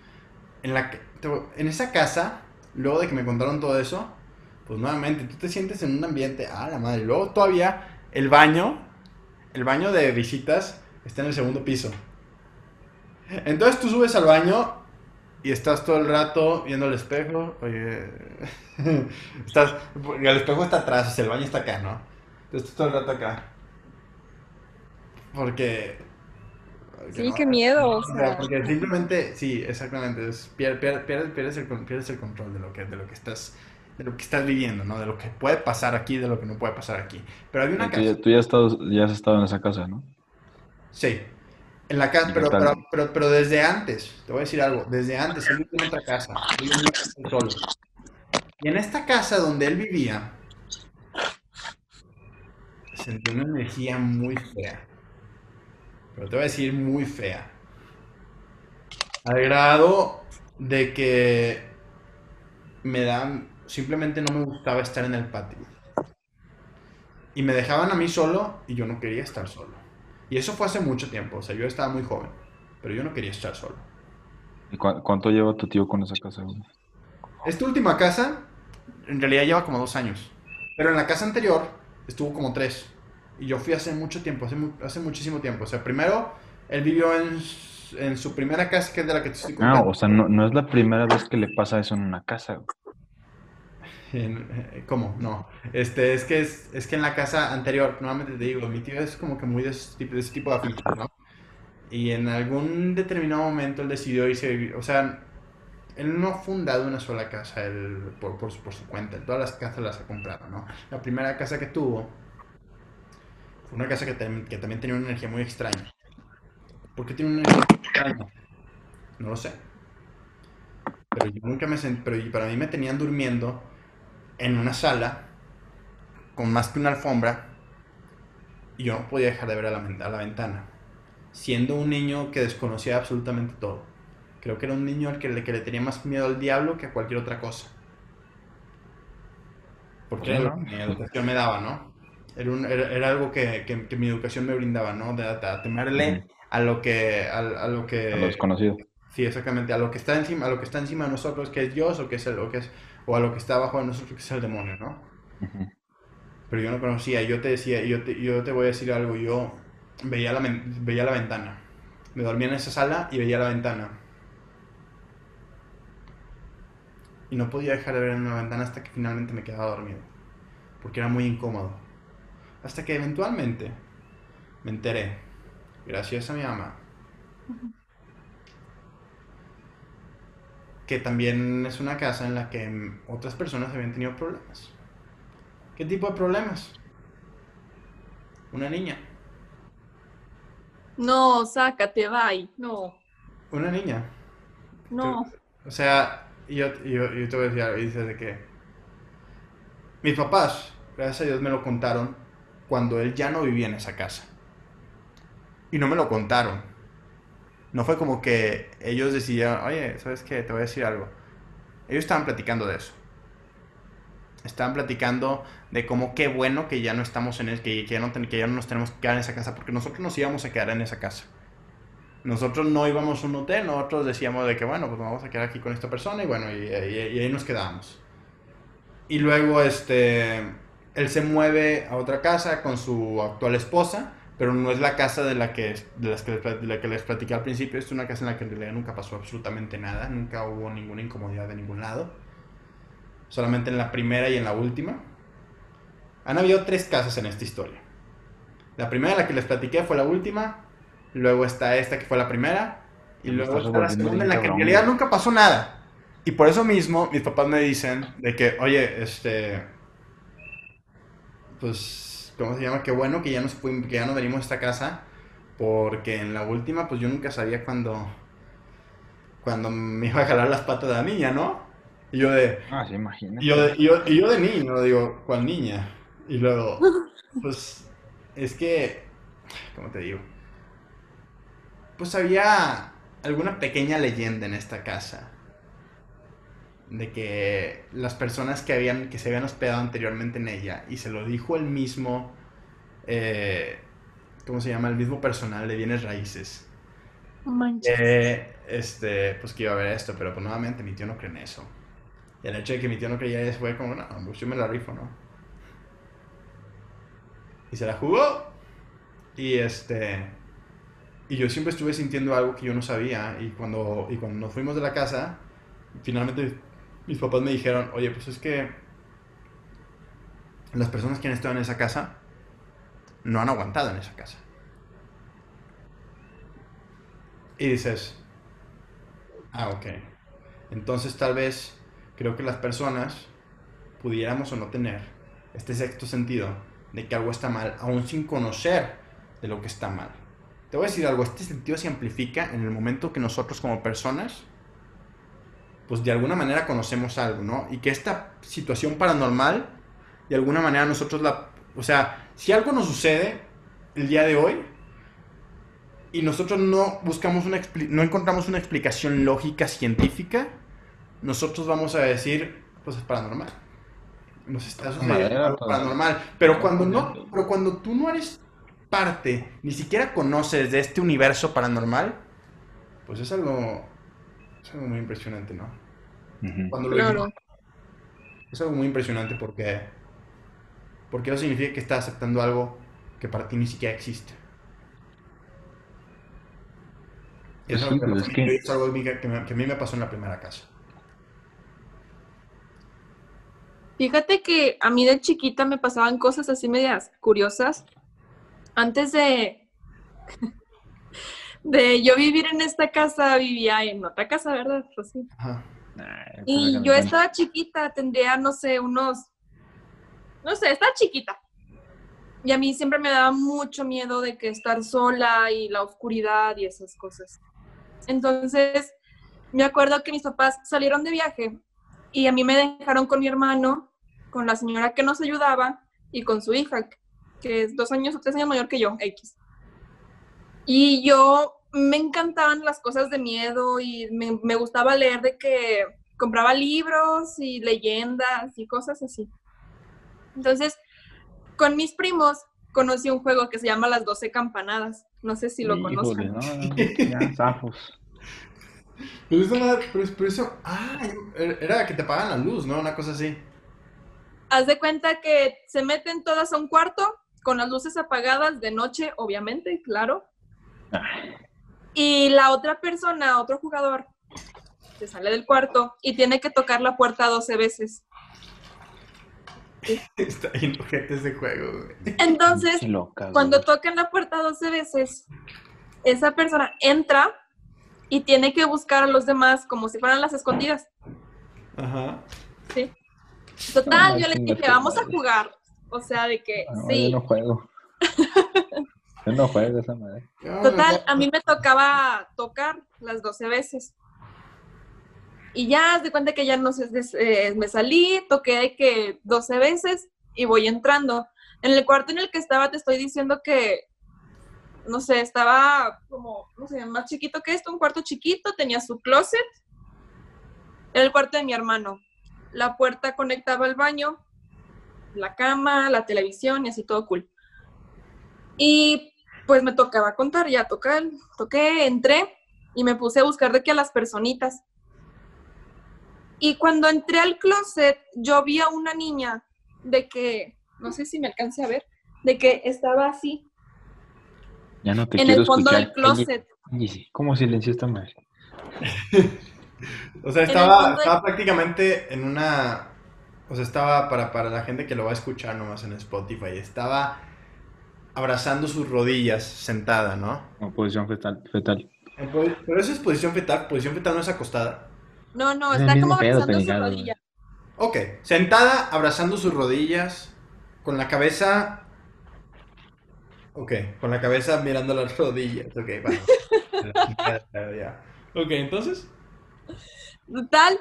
En, la, en esa casa, luego de que me contaron todo eso, pues nuevamente tú te sientes en un ambiente, ah, la madre. Luego todavía el baño, el baño de visitas está en el segundo piso. Entonces tú subes al baño y estás todo el rato viendo el espejo. Oye, estás, y el espejo está atrás, o sea, el baño está acá, ¿no? Entonces estás todo el rato acá. Porque. porque Sí, qué miedo, o o sea, porque simplemente, sí, exactamente. Es, pier- pier- pierdes, pierdes el, con- pierdes el control de lo que, de lo que estás. De lo que estás viviendo, ¿no? De lo que puede pasar aquí, de lo que no puede pasar aquí. Pero hay una Tú casa. ya, tú ya has estado, ya has estado en esa casa, ¿no? Sí. En la casa, ¿Y qué pero, pero, pero, pero desde antes, te voy a decir algo, desde antes, él vivía en otra casa, él vivía en una casa solo. Y en esta casa donde él vivía, sentí una energía muy fea. Pero te voy a decir muy fea. Al grado de que me dan, simplemente no me gustaba estar en el patio. Y me dejaban a mí solo y yo no quería estar solo. Y eso fue hace mucho tiempo, o sea, yo estaba muy joven, pero yo no quería estar solo. ¿Y cu- cuánto lleva tu tío con esa casa? güey? Esta última casa, en realidad lleva como dos años, pero en la casa anterior estuvo como tres. Y yo fui hace mucho tiempo, hace, mu- hace muchísimo tiempo. O sea, primero, él vivió en, en su primera casa, que es de la que te estoy Ah, contando. o sea, no, no es la primera vez que le pasa eso en una casa. güey. Eh, ¿Cómo? No. Este, es que es, es que en la casa anterior, nuevamente te digo, mi tío es como que muy de ese tipo de, ese de ¿no? Y en algún determinado momento él decidió irse o sea, él no ha fundado una sola casa él, por, por, por su cuenta, todas las casas las ha comprado, ¿no? La primera casa que tuvo fue una casa que, que también tenía una energía muy extraña. ¿Por qué tiene una energía muy extraña? No lo sé. Pero yo nunca me sent- pero para mí me tenían durmiendo en una sala con más que una alfombra y yo no podía dejar de ver a la, a la ventana, siendo un niño que desconocía absolutamente todo. Creo que era un niño al que le, que le tenía más miedo al diablo que a cualquier otra cosa. Porque era mi educación me daba, ¿no? Era, un- era- era algo que, que- que mi educación me brindaba, ¿no? De, a temerle a lo que... A, a lo que A lo desconocido. Sí, exactamente, a lo que está encima, a lo que está encima de nosotros, que es Dios, o que es el, o que es, o a lo que está abajo de nosotros, que es el demonio, ¿no? Pero yo no conocía, yo te decía, yo te, yo te voy a decir algo, yo veía la, veía la ventana. Me dormía en esa sala y veía la ventana. Y no podía dejar de ver en la ventana hasta que finalmente me quedaba dormido. Porque era muy incómodo. Hasta que eventualmente me enteré, gracias a mi mamá, que también es una casa en la que otras personas habían tenido problemas. ¿Qué tipo de problemas? Una niña. No, sácate, bye. No, Una niña. no. O sea, yo, yo, yo te voy a decir algo, y dices de que mis papás, gracias a Dios, me lo contaron cuando él ya no vivía en esa casa. Y no me lo contaron. No fue como que ellos decidieron, oye, ¿sabes qué? Te voy a decir algo. Ellos estaban platicando de eso. Estaban platicando de cómo qué bueno que ya no estamos en el, que, ya no, que ya no nos tenemos que quedar en esa casa, porque nosotros nos íbamos a quedar en esa casa. Nosotros no íbamos a un hotel, nosotros decíamos de que, bueno, pues vamos a quedar aquí con esta persona y bueno, y ahí nos quedamos. Y luego, este, él se mueve a otra casa con su actual esposa, pero no es la casa de la que, de las que, de la que les platiqué al principio, es una casa en la que en realidad nunca pasó absolutamente nada, nunca hubo ninguna incomodidad de ningún lado, solamente en la primera y en la última. Han habido tres casas en esta historia. La primera, la que les platiqué, fue la última. Luego está esta, que fue la primera. Y Me luego está la segunda, en la que en realidad nunca pasó nada. Y por eso mismo, mis papás me dicen de que, oye, este. Pues, ¿cómo se llama? Qué bueno que ya, nos fuimos, que ya no venimos a esta casa. Porque en la última, pues yo nunca sabía cuándo. Cuando me iba a jalar las patas de la niña, ¿no? Y yo de. Ah, sí, imagínate. Y yo, de, y yo, y yo de niño, digo, ¿cuál niña? Y luego, pues, es que, ¿cómo te digo? Pues había alguna pequeña leyenda en esta casa. De que las personas que, habían, que se habían hospedado anteriormente en ella, y se lo dijo el mismo, eh, ¿cómo se llama? El mismo personal de bienes raíces. Manches. Eh, este, pues que iba a haber esto, pero pues nuevamente mi tío no cree en eso. Y el hecho de que mi tío no creyera eso fue como, no, pues yo me la rifo, ¿no? Y se la jugó. Y este. Y yo siempre estuve sintiendo algo que yo no sabía. Y cuando, y cuando nos fuimos de la casa, finalmente mis papás me dijeron, oye, pues es que las personas que han estado en esa casa no han aguantado en esa casa. Y dices, ah, ok. Entonces tal vez creo que las personas pudiéramos o no tener este sexto sentido de que algo está mal, aún sin conocer de lo que está mal. Te voy a decir algo, este sentido se amplifica en el momento que nosotros como personas, pues de alguna manera conocemos algo, ¿no? Y que esta situación paranormal, de alguna manera nosotros la... O sea, si algo nos sucede el día de hoy, y nosotros no buscamos una no encontramos una explicación lógica científica, nosotros vamos a decir, pues es paranormal. Nos está sucediendo algo paranormal. Pero cuando no, pero cuando tú no eres parte, ni siquiera conoces de este universo paranormal, pues es algo, es algo muy impresionante, ¿no? Cuando lo Claro. es algo muy impresionante porque, porque eso significa que estás aceptando algo que para ti ni siquiera existe. Y eso Sí, es algo pues que, es que- es algo que, que me- que a mí me pasó en la primera casa. Fíjate que a mí de chiquita me pasaban cosas así medias curiosas. Antes de, de yo vivir en esta casa, vivía en otra casa, ¿verdad? Pues sí. Ajá. Y yo estaba chiquita, tendría, no sé, unos, no sé, estaba chiquita. Y a mí siempre me daba mucho miedo de que estar sola y la oscuridad y esas cosas. Entonces, me acuerdo que mis papás salieron de viaje y a mí me dejaron con mi hermano, con la señora que nos ayudaba y con su hija, que es dos años o tres años mayor que yo, X. Y yo me encantaban las cosas de miedo y me, me gustaba leer de que compraba libros y leyendas y cosas así. Entonces, con mis primos conocí un juego que se llama Las Doce Campanadas. No sé si lo Híjole, conocen. no, ya, zafos. Pero eso, pero- pero eso- ah, era que te pagan la luz, ¿no? Una cosa así. Haz de cuenta que se meten todas a un cuarto con las luces apagadas de noche, obviamente, claro. Y la otra persona, otro jugador, se sale del cuarto y tiene que tocar la puerta 12 veces. Está bien ese juego, güey. Entonces, cuando tocan la puerta 12 veces, esa persona entra y tiene que buscar a los demás como si fueran las escondidas. Ajá. ¿sí? Total, yo le dije, vamos a jugar. O sea, de que No, sí. Yo no juego. Yo no juego esa madre. Total, a mí me tocaba tocar las 12 veces. Y ya, haz de cuenta que ya no sé, eh, me salí, toqué de que 12 veces y voy entrando. En el cuarto en el que estaba, te estoy diciendo que, no sé, estaba como, no sé, más chiquito que esto, un cuarto chiquito, tenía su closet. Era el cuarto de mi hermano. La puerta conectaba al baño, la cama, la televisión y así todo cool. Y pues me tocaba contar, ya toqué, toqué, entré y me puse a buscar de que a las personitas. Y cuando entré al closet, yo vi a una niña de que, no sé si me alcance a ver, de que estaba así, Ya no te en quiero el fondo escuchar. del closet. ¿Cómo silenció esta madre? O sea, estaba, estaba prácticamente en una... O sea, estaba para, para la gente que lo va a escuchar nomás en Spotify. Estaba abrazando sus rodillas sentada, ¿no? Posición fetal. fetal. En po- Pero eso es posición fetal. Posición fetal no es acostada. No, no, está como pedo, abrazando su Penigado, rodilla. Ok, sentada, abrazando sus rodillas, con la cabeza... Ok, con la cabeza mirando las rodillas. Ok. Ya. Ok, entonces... Total,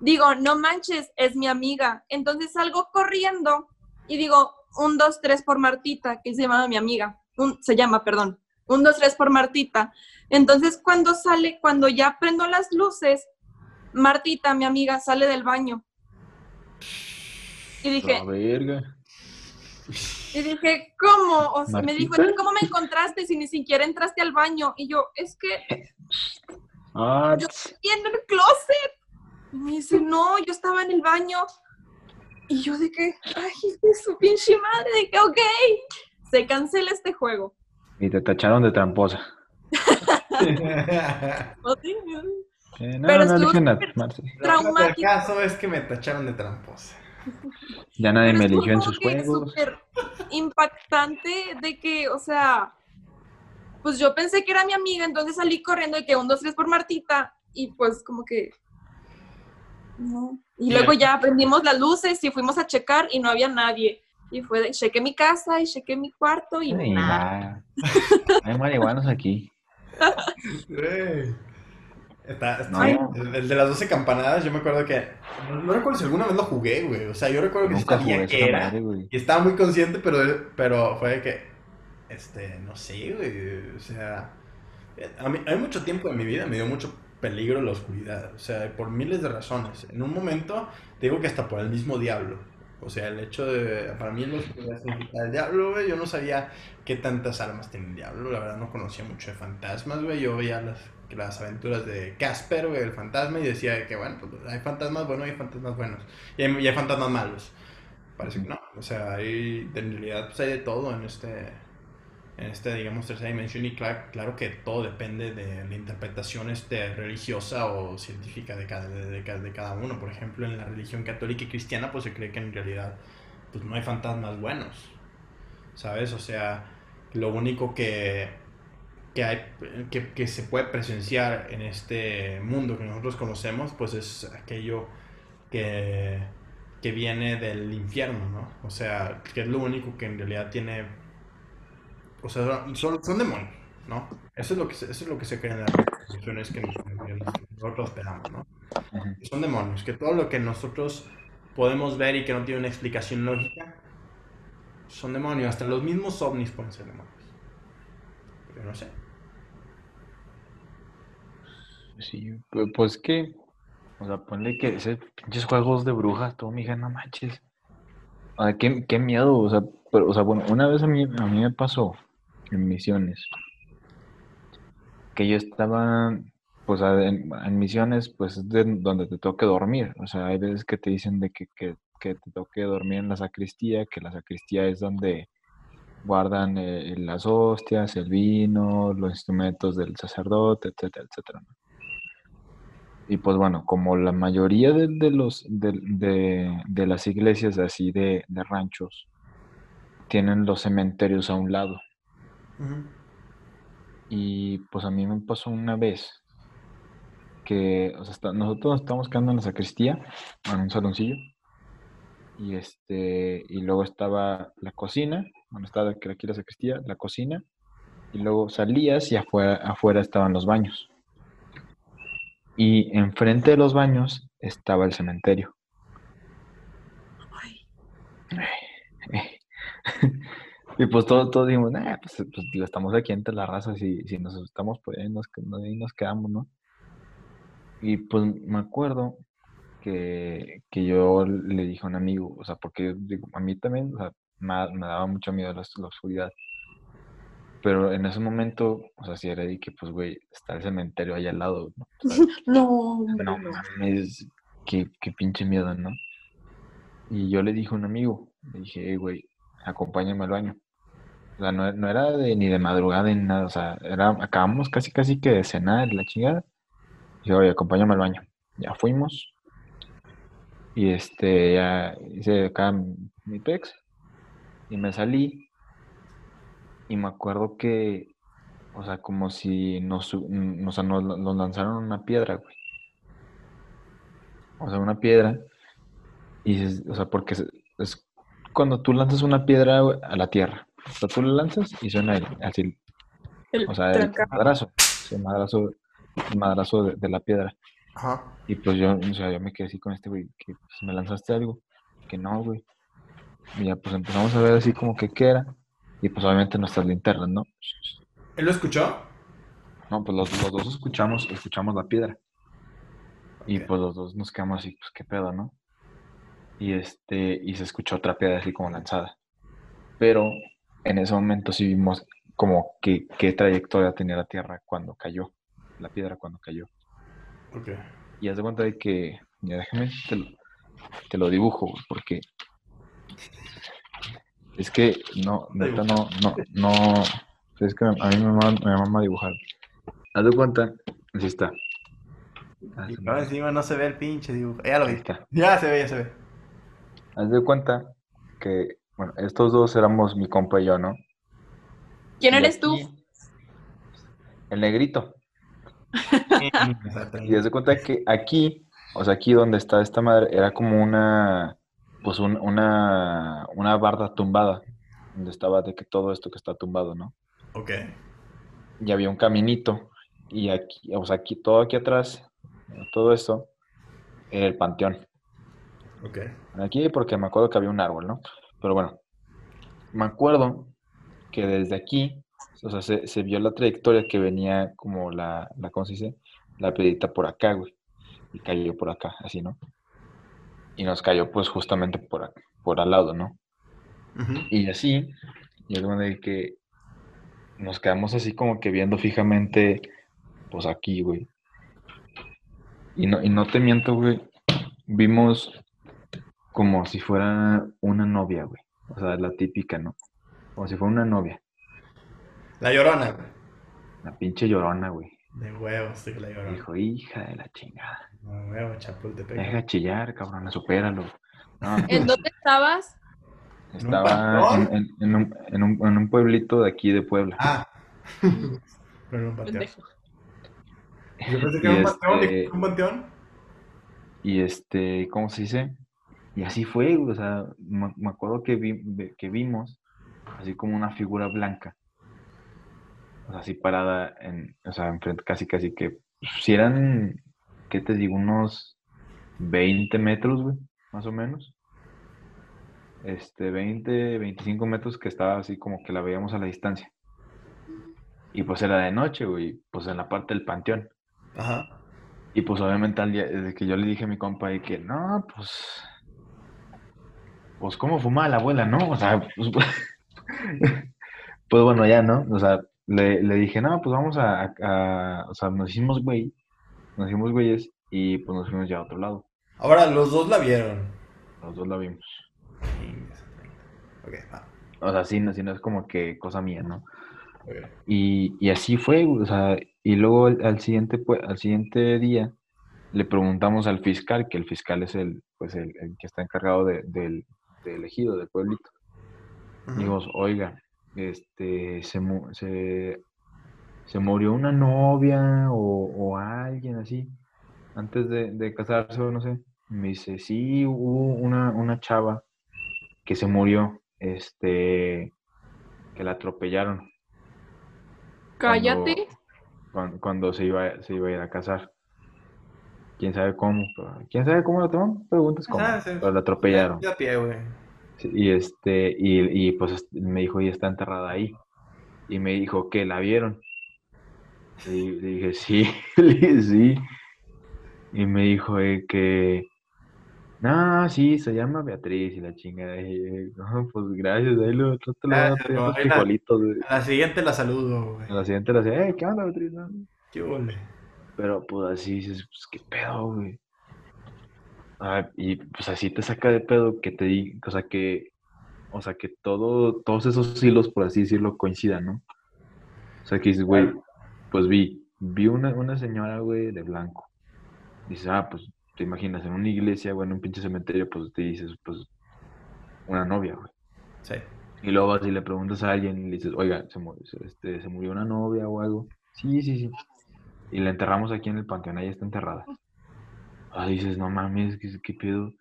digo, no manches, es mi amiga. Entonces salgo corriendo y digo, un, dos, tres por Martita, que se llamaba mi amiga. Un, se llama, perdón. Un, dos, tres por Martita. Entonces cuando sale, cuando ya prendo las luces, Martita, mi amiga, sale del baño. Y dije, La verga. y dije, ¿cómo? O sea, me dijo. ¿cómo me encontraste si ni siquiera entraste al baño? Y yo, es que Ah, Yo- y en el closet. Y me dice, no, yo estaba en el baño. Y yo de que, ay, de su pinche madre, de que, ok, se cancela este juego. y te tacharon de tramposa. Eh, no, Pero no estuvo Marce. Traumático. El caso es que me tacharon de tramposa. Ya nadie Pero me eligió en sus que juegos. súper impactante de que, o sea, pues yo pensé que era mi amiga, entonces salí corriendo de que un, dos, tres por Martita, y pues como que, no. Y luego ya prendimos las luces y fuimos a checar y no había nadie. Y fue de, chequé mi casa y chequé mi cuarto y Ay, nada. Hay marihuanos aquí. Güey. Está, está- el, de las 12 campanadas, yo me acuerdo que. No, no recuerdo si alguna vez lo jugué, güey. O sea, yo recuerdo que sí Nunca sabía esa era. madre, güey. Y estaba muy consciente, pero, pero fue de que. Este, no sé, güey. O sea. A mí, hay mucho tiempo en mi vida me dio mucho peligro la oscuridad. O sea, por miles de razones. En un momento, digo que hasta por el mismo diablo. O sea, el hecho de. Para mí, la oscuridad significa el diablo, güey. Yo no sabía qué tantas armas tiene el diablo. La verdad, no conocía mucho de fantasmas, güey. Yo veía las, las aventuras de Casper, güey, el fantasma, y decía que, bueno, pues hay fantasmas buenos y hay fantasmas buenos. Y hay, fantasmas malos. Parece que no. O sea, hay, en realidad, pues hay de todo en este, en este, digamos, tercera dimensión. Y claro, claro que todo depende de la interpretación este, religiosa o científica de cada, de, de cada uno. Por ejemplo, en la religión católica y cristiana, pues se cree que en realidad pues, no hay fantasmas buenos. ¿Sabes? O sea, lo único que, que, hay, que, que se puede presenciar en este mundo que nosotros conocemos, pues es aquello que, que viene del infierno, ¿no? O sea, que es lo único que en realidad tiene... O sea, son, son demonios, ¿no? Eso es lo que se, eso es lo que se cree en las religiones que nos- que nosotros esperamos, ¿no? Son demonios, que todo lo que nosotros podemos ver y que no tiene una explicación lógica, son demonios. Hasta los mismos ovnis pueden ser demonios. Pero no sé. Sí, pu- pues que, o sea, ponle que ese pinches juegos de brujas, todo, mija, no manches. O sea, qué, qué miedo, o sea, pero, o sea, bueno, una vez a mí, a mí me pasó en misiones que yo estaba, pues, en, misiones, pues, es de donde te toque dormir. O sea, hay veces que te dicen de que, que, que te toque dormir en la sacristía, que la sacristía es donde guardan eh, las hostias, el vino, los instrumentos del sacerdote, etcétera, etcétera. Y pues bueno, como la mayoría de, de los de, de- de las iglesias así de ranchos tienen los cementerios a un lado. Y pues a mí me pasó una vez que, o sea, está- nosotros nos estábamos quedando en la sacristía, en un saloncillo, y este, y luego estaba la cocina, donde estaba aquí la sacristía, la cocina, y luego salías y afuera, afuera estaban los baños. Y enfrente de los baños estaba el cementerio. Y pues todos, todos dijimos, nah, pues, pues, digo, estamos aquí entre la raza, si, si nos asustamos, pues ahí nos, ahí nos quedamos, ¿no? Y pues me acuerdo que, que yo le dije a un amigo, o sea, porque digo, a mí también, o sea, me, me daba mucho miedo la, la oscuridad. Pero en ese momento, o sea, sí era de que, pues, güey, está el cementerio ahí al lado, ¿no? No, no no. mames, qué, qué pinche miedo, ¿no? Y yo le dije a un amigo, le dije, hey, güey, acompáñame al baño. O sea, no, no era de, ni de madrugada ni nada, o sea, era, acabamos casi casi que de cenar, la chingada. Y oye, acompáñame al baño. Ya fuimos. Y este, ya hice acá mi pex. Y me salí. Y me acuerdo que, o sea, como si nos, o sea, nos, nos lanzaron una piedra, güey. O sea, una piedra. Y o sea, porque es, es cuando tú lanzas una piedra a la tierra. O sea, tú la lanzas y suena el, así, El o sea, el tranca- madrazo. El madrazo, el madrazo de, de la piedra. Ajá. Y pues yo, o sea, yo me quedé así con este güey, que pues, me lanzaste algo. Que no, güey. Y ya pues empezamos a ver así como que qué era. Y pues obviamente nuestras linternas, ¿no? ¿Él lo escuchó? No, pues los, los dos escuchamos, escuchamos la piedra. Y pues los dos nos quedamos así, pues qué pedo, ¿no? Y este, y se escuchó otra piedra así como lanzada. Pero en ese momento sí vimos como que qué trayectoria tenía la tierra cuando cayó, la piedra cuando cayó. Ok. Y haz de cuenta de que, ya déjame, te lo, te lo dibujo, porque es que no, neta no, no, no, es que a mí me mama, dibujar. Haz de cuenta, así está. Ah, no, me- encima no se ve el pinche dibujo. Ya lo Ahí vi. está. Ya se ve, ya se ve. Haz de cuenta que, bueno, estos dos éramos mi compa y yo, ¿no? ¿Quién Y eres tú? El negrito. Y haz de cuenta que aquí, o sea, aquí donde está esta madre, era como una, pues un- una, una barda tumbada, donde estaba de que todo esto que está tumbado, ¿no? Ok. Y había un caminito, y aquí, o sea, aquí, todo aquí atrás, todo esto, era el panteón. Ok. Aquí porque me acuerdo que había un árbol, ¿no? Pero bueno, me acuerdo que desde aquí, o sea, se, se vio la trayectoria que venía como la, la, ¿cómo se dice? La pedita por acá, güey. Y cayó por acá, así, ¿no? Y nos cayó pues justamente por, por al lado, ¿no? Ujú. Y así, y es donde que nos quedamos así como que viendo fijamente, pues aquí, güey. Y no, y no te miento, güey, vimos como si fuera una novia, güey. O sea, la típica, ¿no? Como si fuera una novia. La llorona, güey. La pinche llorona, güey. De huevos, sí que la llorona. Dijo, hija de la chingada. De huevos, Chapultepec. Deja de chillar, cabrón, supéralo. No, ¿En dónde estabas? estaba en, en- en un, en un- en un pueblito de aquí de Puebla. Ah. Pero un panteón. Yo pensé que era un panteón. este- ¿y ¿Un panteón? Y este, ¿cómo se dice? Y así fue, güey, o sea, me, me acuerdo que, vi- que vimos así como una figura blanca. O sea, así parada en, o sea, enfrente, casi, casi que, si eran, ¿qué te digo? Unos 20 metros, güey, más o menos. Este, 20, 25 metros que estaba así como que la veíamos a la distancia. Y pues era de noche, güey, pues en la parte del panteón. Ajá. Y pues obviamente al día, desde que yo le dije a mi compa de que, no, pues, pues cómo fumaba la abuela, ¿no? O sea, pues, pues bueno, ya, ¿no? O sea, le, le dije, no, pues vamos a, a- o sea, nos hicimos güey, nos hicimos güeyes y pues nos fuimos ya a otro lado. Ahora, los dos la vieron. Los dos la vimos. Ok, va. O sea, sí, no, sí, no es como que cosa mía, ¿no? ok. Y, y así fue, o sea, y luego al, al siguiente, pues, al siguiente día le preguntamos al fiscal, que el fiscal es el, pues, el, el que está encargado de- del, del ejido, del pueblito. Dijimos, oiga, este, se, mu- se, se murió una novia o, o alguien así, antes de, de casarse o no sé. Me dice, sí, hubo una, una chava que se murió, este, que la atropellaron Cállate. cuando, cuando se iba, se iba a ir a casar. ¿Quién sabe cómo? ¿Quién sabe cómo lo tomó? Preguntas cómo. Ah, sí. Pero la atropellaron. A pie, güey. Sí, Y este, y, y, pues me dijo, y está enterrada ahí. Y me dijo que la vieron. Y le dije, sí, le dije, sí. Y me dijo eh, que, no, sí, se llama Beatriz y la chingada. Y "No, pues gracias, ahí lo te lo voy a Gracias, pedir no, los ahí la- frijolitos, güey". A la siguiente la saludo, güey. A la siguiente le decía, eh, ¿qué onda, Beatriz? No, Qué ole. Pero pues así dices, pues qué pedo, güey. Ah, y pues así te saca de pedo que te di, o sea que, o sea que todo, todos esos hilos, por así decirlo, coincidan, ¿no? O sea que dices, güey, pues vi, vi una, una señora, güey, de blanco. Dices, ah, pues te imaginas en una iglesia, güey, en un pinche cementerio, pues te dices, pues, una novia, güey. Sí. Y luego vas y le preguntas a alguien y le dices, oiga, ¿se murió, este, ¿se murió una novia o algo? Sí, sí, sí. Y la enterramos aquí en el panteón, ahí está enterrada. Ah, dices, no mames, ¿qué, qué pedo?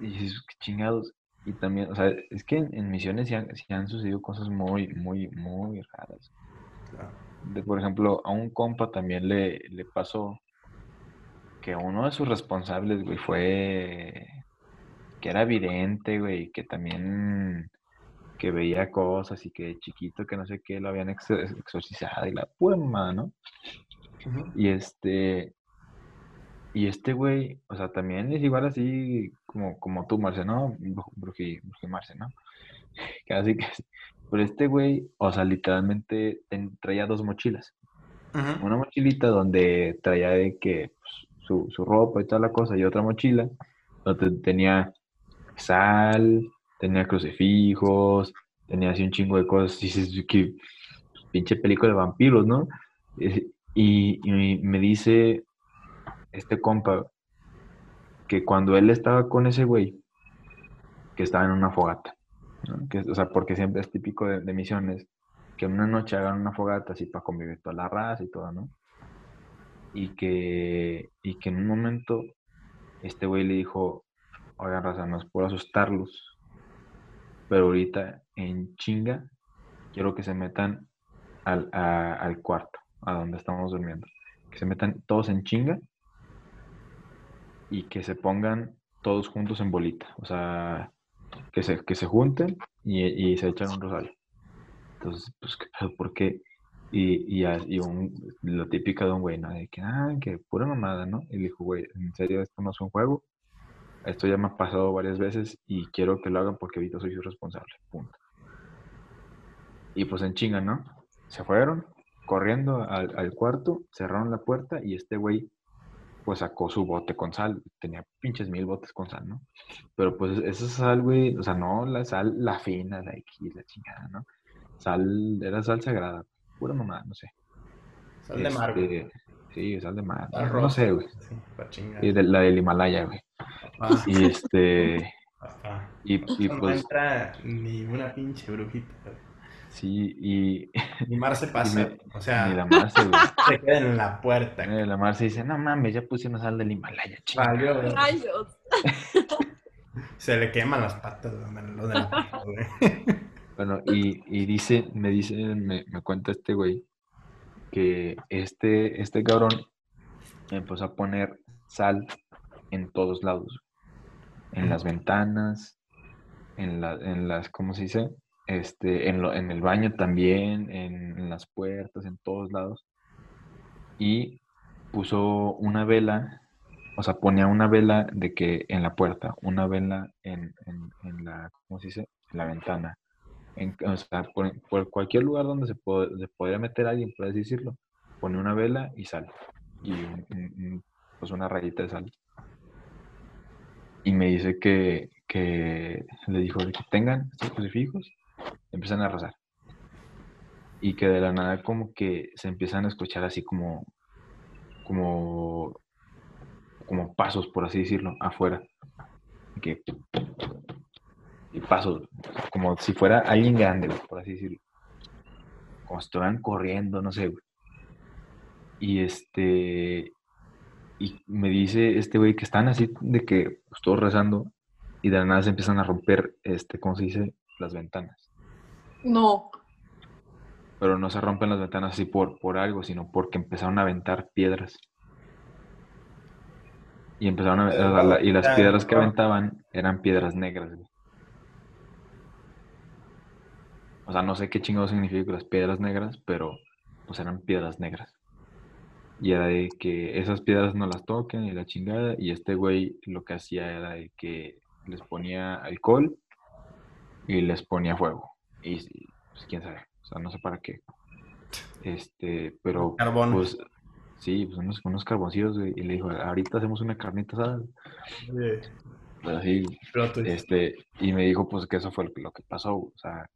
Y dices, qué chingados. Y también, o sea, es que en, en misiones sí han, sí han sucedido cosas muy, muy, muy raras. Claro. De, por ejemplo, a un compa también le, le pasó que uno de sus responsables, güey, fue que era vidente, güey, que también que veía cosas y que de chiquito que no sé qué lo habían ex- exorcizado y la mamada, ¿no? Y este y este güey, o sea, también es igual así como, como tú, Marce, ¿no? Bru- Bruji, Bruji Marce, ¿no? Casi que sí. Pero este güey, o sea, literalmente traía dos mochilas. Una mochilita donde traía de que pues, su, su ropa y toda la cosa, y otra mochila donde tenía sal, tenía crucifijos, tenía así un chingo de cosas. Y dices, que pinche película de vampiros, ¿no? Y, me dice este compa que cuando él estaba con ese güey, que estaba en una fogata. Que, o sea, porque siempre es típico de, misiones que una noche hagan una fogata así para convivir toda la raza y todo, ¿no? Y que, y que en un momento este güey le dijo, oigan raza, no es por asustarlos, pero ahorita en chinga quiero que se metan al, al cuarto, a donde estamos durmiendo. Que se metan todos en chinga y que se pongan todos juntos en bolita. O sea, que se, que se junten y, y se echan un rosario. Entonces, pues. ¿Por qué? Y, y, y un, lo típico de un güey, ¿no? De que, ah, que pura mamada, ¿no? Y le dijo, güey, en serio, esto no es un juego. Esto ya me ha pasado varias veces y quiero que lo hagan porque ahorita soy su responsable. Punto. Y pues en chinga, ¿no? Se fueron corriendo al, al cuarto, cerraron la puerta y este güey pues sacó su bote con sal. Tenía pinches mil botes con sal, ¿no? Pero pues esa sal, güey, o sea, no la sal, la fina, la X, la chingada, ¿no? Sal, era sal sagrada, pura mamá, no sé. Sal de mar, güey. Este, Sí, sal de mar. No sé, güey. Sí, pa' chingar. Y de, la del Himalaya, güey. Ah, Y este, ah, y, y no pues, entra ni una pinche brujita. güey. Sí, y Ni Mar se pasa. me- o sea, ni la Marce, güey. se queda en la puerta. Eh, La Marce dice, no mames, ya puse una sal del Himalaya, güey. Rayos. Se le queman las patas, güey, lo de la güey. Bueno, y, y dice, me dice, me, me cuenta este güey, que este, este cabrón empezó a poner sal en todos lados. En las ventanas, en, la, en las, ¿cómo se dice? Este, en, lo- en el baño también, en, las puertas, en todos lados. Y puso una vela, o sea, ponía una vela de que en la puerta, una vela en, en, la, ¿cómo se dice? En la ventana. En, o sea, por, por cualquier lugar donde se, pod- se podría meter alguien, por así decirlo, pone una vela y sal. Y un- pues una rayita de sal. Y me dice que, que le dijo que tengan estos crucifijos, empiezan a rezar. Y que de la nada como que se empiezan a escuchar así como, como, como pasos, por así decirlo, afuera. Que, y pasos, como si fuera alguien grande, por así decirlo. Como si estuvieran corriendo, no sé. Y este, y me dice este güey que están así de que pues, todos rezando y de la nada se empiezan a romper, este, ¿cómo se dice? Las ventanas. No. Pero no se rompen las ventanas así por, por algo, sino porque empezaron a aventar piedras. Y empezaron a, y las piedras que aventaban eran piedras negras, güey. O sea, no sé qué chingado significa las piedras negras, pero pues eran piedras negras. Y era de que esas piedras no las toquen y la chingada. Y este güey lo que hacía era de que les ponía alcohol y les ponía fuego. Y pues quién sabe. O sea, no sé para qué. Este, pero Carbón. pues sí, pues unos, unos carboncillos, güey, Y le dijo, ahorita hacemos una carnita asada. Oye, Pero así, este, y me dijo pues que eso fue lo que, lo que pasó, o sea,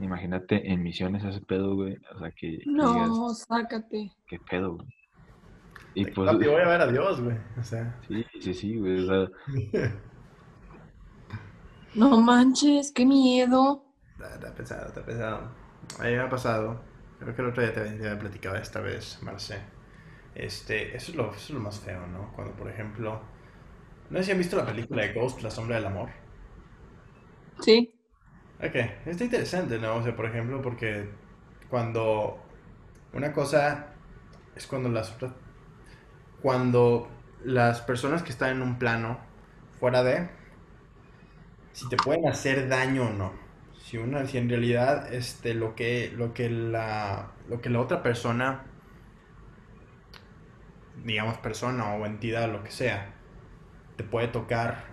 imagínate en misiones ese pedo, güey, o sea, que No, digas, sácate. qué pedo, güey. Y pues, Papi, voy a ver a Dios, güey. O sea. sí, sí, sí, güey, o sea, No manches, qué miedo. Está, pesado, está pesado. A mí me ha pasado. Creo que el otro día te había te había platicado esta vez, Marce. Este, eso es, lo, eso es lo más feo, ¿no? Cuando, por ejemplo, no sé si han visto la película de Ghost, La Sombra del Amor. Sí. Ok, está interesante, ¿no? O sea, por ejemplo, porque cuando una cosa es cuando las otras, cuando las personas que están en un plano fuera de, si te pueden hacer daño o no. Si una, si en realidad este, lo que, lo que la, lo que la otra persona, digamos persona o entidad, lo que sea, te puede tocar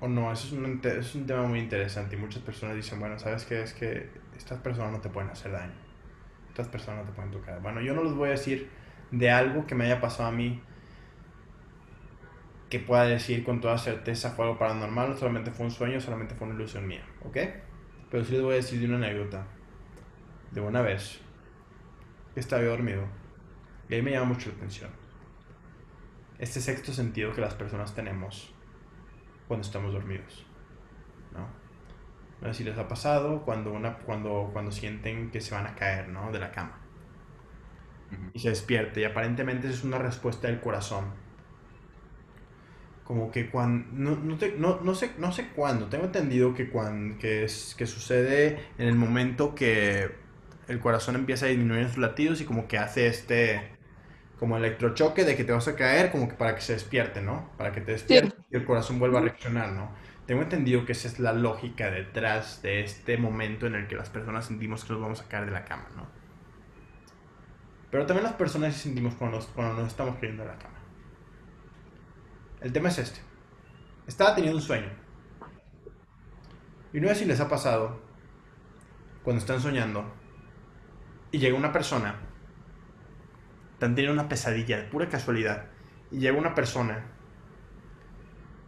o no, eso es un, es un tema muy interesante y muchas personas dicen, bueno, ¿sabes qué? Es que estas personas no te pueden hacer daño. Estas personas no te pueden tocar. Bueno, yo no les voy a decir de algo que me haya pasado a mí que pueda decir con toda certeza fue algo paranormal, solamente fue un sueño, solamente fue una ilusión mía, ¿ok? Pero sí les voy a decir de una anécdota. De una vez que estaba yo dormido y ahí me llama mucho la atención. Este sexto sentido que las personas tenemos cuando estamos dormidos, ¿no? No sé si les ha pasado cuando, una, cuando, cuando sienten que se van a caer, ¿no? De la cama. ujú. Y se despierta. Y aparentemente es una respuesta del corazón. Como que cuando... No, no, te- no, no sé, no sé cuándo. Tengo entendido que, cuando, que, es, que sucede en el momento que el corazón empieza a disminuir en sus latidos y como que hace este... Como electrochoque de que te vas a caer, como que para que se despierte, ¿no? Para que te despierte y el corazón vuelva a reaccionar, ¿no? Tengo entendido que esa es la lógica detrás de este momento en el que las personas sentimos que nos vamos a caer de la cama, ¿no? Pero también las personas sentimos cuando nos, cuando nos estamos cayendo de la cama. El tema es este. Estaba teniendo un sueño. Y no sé si les ha pasado cuando están soñando y llega una persona, están teniendo una pesadilla de pura casualidad, y llega una persona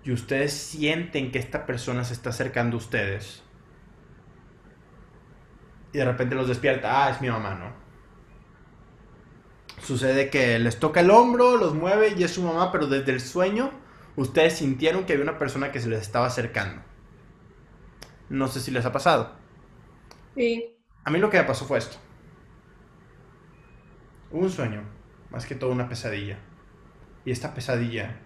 y ustedes sienten que esta persona se está acercando a ustedes y de repente los despierta, ah, es mi mamá, ¿no? Sucede que les toca el hombro, los mueve y es su mamá, pero desde el sueño ustedes sintieron que había una persona que se les estaba acercando. No sé si les ha pasado. Sí. A mí lo que me pasó fue esto. Hubo un sueño, más que todo una pesadilla. Y esta pesadilla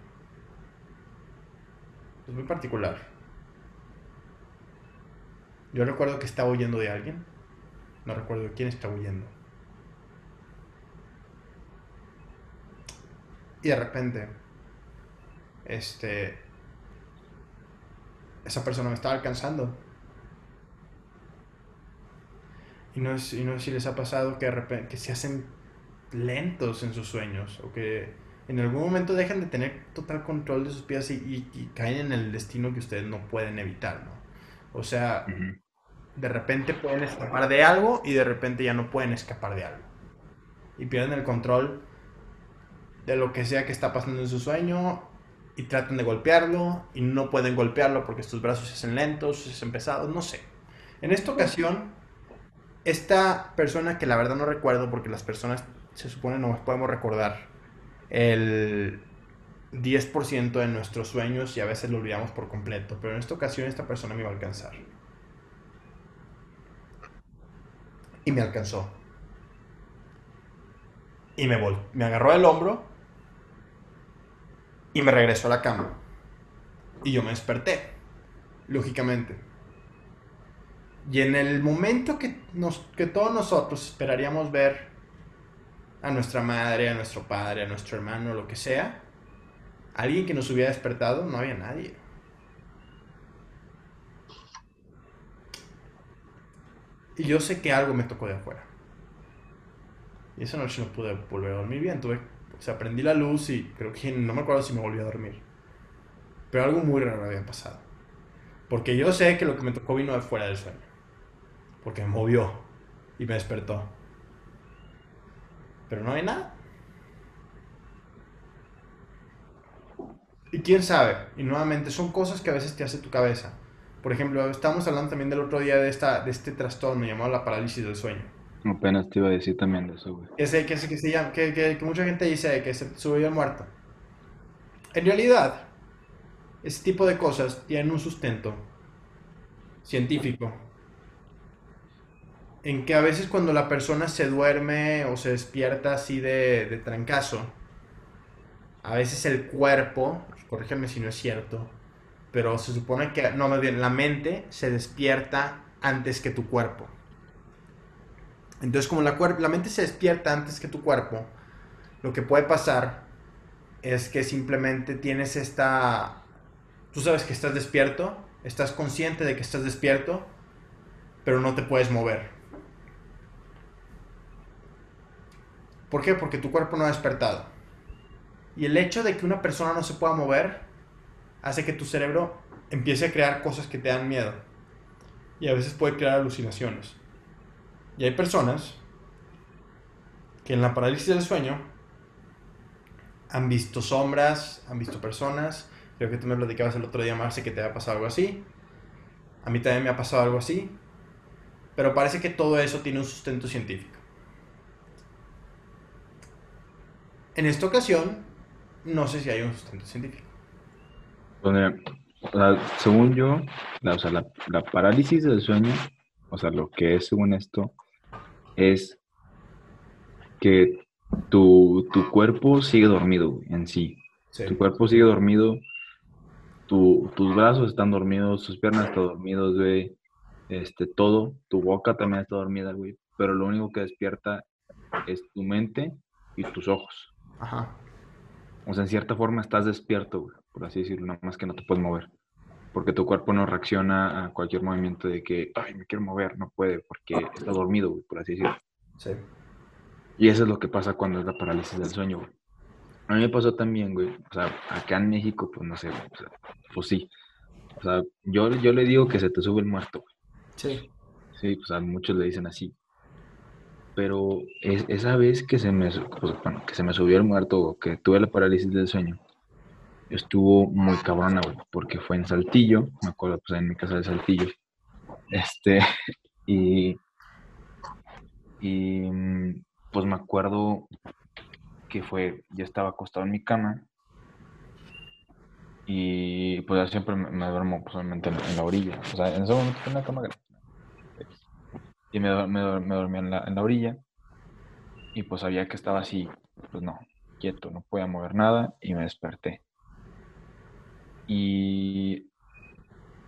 es muy particular. Yo recuerdo que estaba huyendo de alguien. No recuerdo de quién estaba huyendo. Y de repente, este, esa persona me estaba alcanzando. Y no, es, y no sé si les ha pasado que de repente que se hacen lentos en sus sueños o que en algún momento dejan de tener total control de sus y, y caen en el destino que ustedes no pueden evitar, ¿no? O sea, de repente pueden escapar de algo y de repente ya no pueden escapar de algo. Y pierden el control de lo que sea que está pasando en su sueño y tratan de golpearlo y no pueden golpearlo porque sus brazos se hacen lentos, se hacen pesados, no sé. En esta ocasión, esta persona que la verdad no recuerdo porque las personas se supone no podemos recordar el 10% de nuestros sueños y a veces lo olvidamos por completo, pero en esta ocasión esta persona me iba a alcanzar. Y me alcanzó. Y me, me agarró el hombro y me regresó a la cama. Y yo me desperté, lógicamente. Y en el momento que, nos, que todos nosotros esperaríamos ver a nuestra madre, a nuestro padre, a nuestro hermano, lo que sea, alguien que nos hubiera despertado, no había nadie. Y yo sé que algo me tocó de afuera. Y esa noche no pude volver a dormir bien. Tuve, o sea, prendí la luz y creo que no me acuerdo si me volví a dormir. Pero algo muy raro había pasado. Porque yo sé que lo que me tocó vino de fuera del sueño. Porque me movió y me despertó. Pero no hay nada. Y quién sabe, y nuevamente son cosas que a veces te hace tu cabeza. Por ejemplo, estamos hablando también del otro día de, esta, de este trastorno llamado la parálisis del sueño. Apenas te iba a decir también de eso, güey. Ese que, que, se llama, que, que, mucha gente dice que se subió el muerto. En realidad, ese tipo de cosas tienen un sustento científico. En que a veces cuando la persona se duerme o se despierta así de, de trancazo, a veces el cuerpo, corrígeme si no es cierto, pero se supone que, no, más bien, la mente se despierta antes que tu cuerpo. Entonces, como la, la mente se despierta antes que tu cuerpo, lo que puede pasar es que simplemente tienes esta... Tú sabes que estás despierto, estás consciente de que estás despierto, pero no te puedes mover. ¿Por qué? Porque tu cuerpo no ha despertado. Y el hecho de que una persona no se pueda mover hace que tu cerebro empiece a crear cosas que te dan miedo. Y a veces puede crear alucinaciones. Y hay personas que en la parálisis del sueño han visto sombras, han visto personas. Creo que tú me platicabas el otro día, Marce, que te había pasado algo así. A mí también me ha pasado algo así. Pero parece que todo eso tiene un sustento científico. En esta ocasión, no sé si hay un sustento científico según yo, la, o sea, la, parálisis del sueño, o sea, lo que es según esto, es que tu, cuerpo sigue dormido en sí. Tu cuerpo sigue dormido, tus brazos están dormidos, tus piernas están dormidos, güey. Este, todo, tu boca también está dormida, güey. Pero lo único que despierta es tu mente y tus ojos. Ajá. O sea, en cierta forma estás despierto, güey por así decirlo, nada más que no te puedes mover. Porque tu cuerpo no reacciona a cualquier movimiento de que, ay, me quiero mover, no puede, porque está dormido, por así decirlo. Sí. Y eso es lo que pasa cuando es la parálisis del sueño, güey. A mí me pasó también, güey. O sea, acá en México, pues no sé, pues sí. O sea, yo, yo le digo que se te sube el muerto, güey. Sí. Sí, pues a muchos le dicen así. Pero esa vez que se me, pues, bueno, que se me subió el muerto, que tuve la parálisis del sueño, estuvo muy cabrona, porque fue en Saltillo, me acuerdo, pues en mi casa de Saltillo. Este, y, y pues me acuerdo que fue, ya estaba acostado en mi cama y pues siempre me, duermo solamente pues, en, la orilla, o sea, en ese momento tenía una cama grande. Y me, me, me dormía en la, en la orilla y pues sabía que estaba así, pues no, quieto, no podía mover nada y me desperté. Y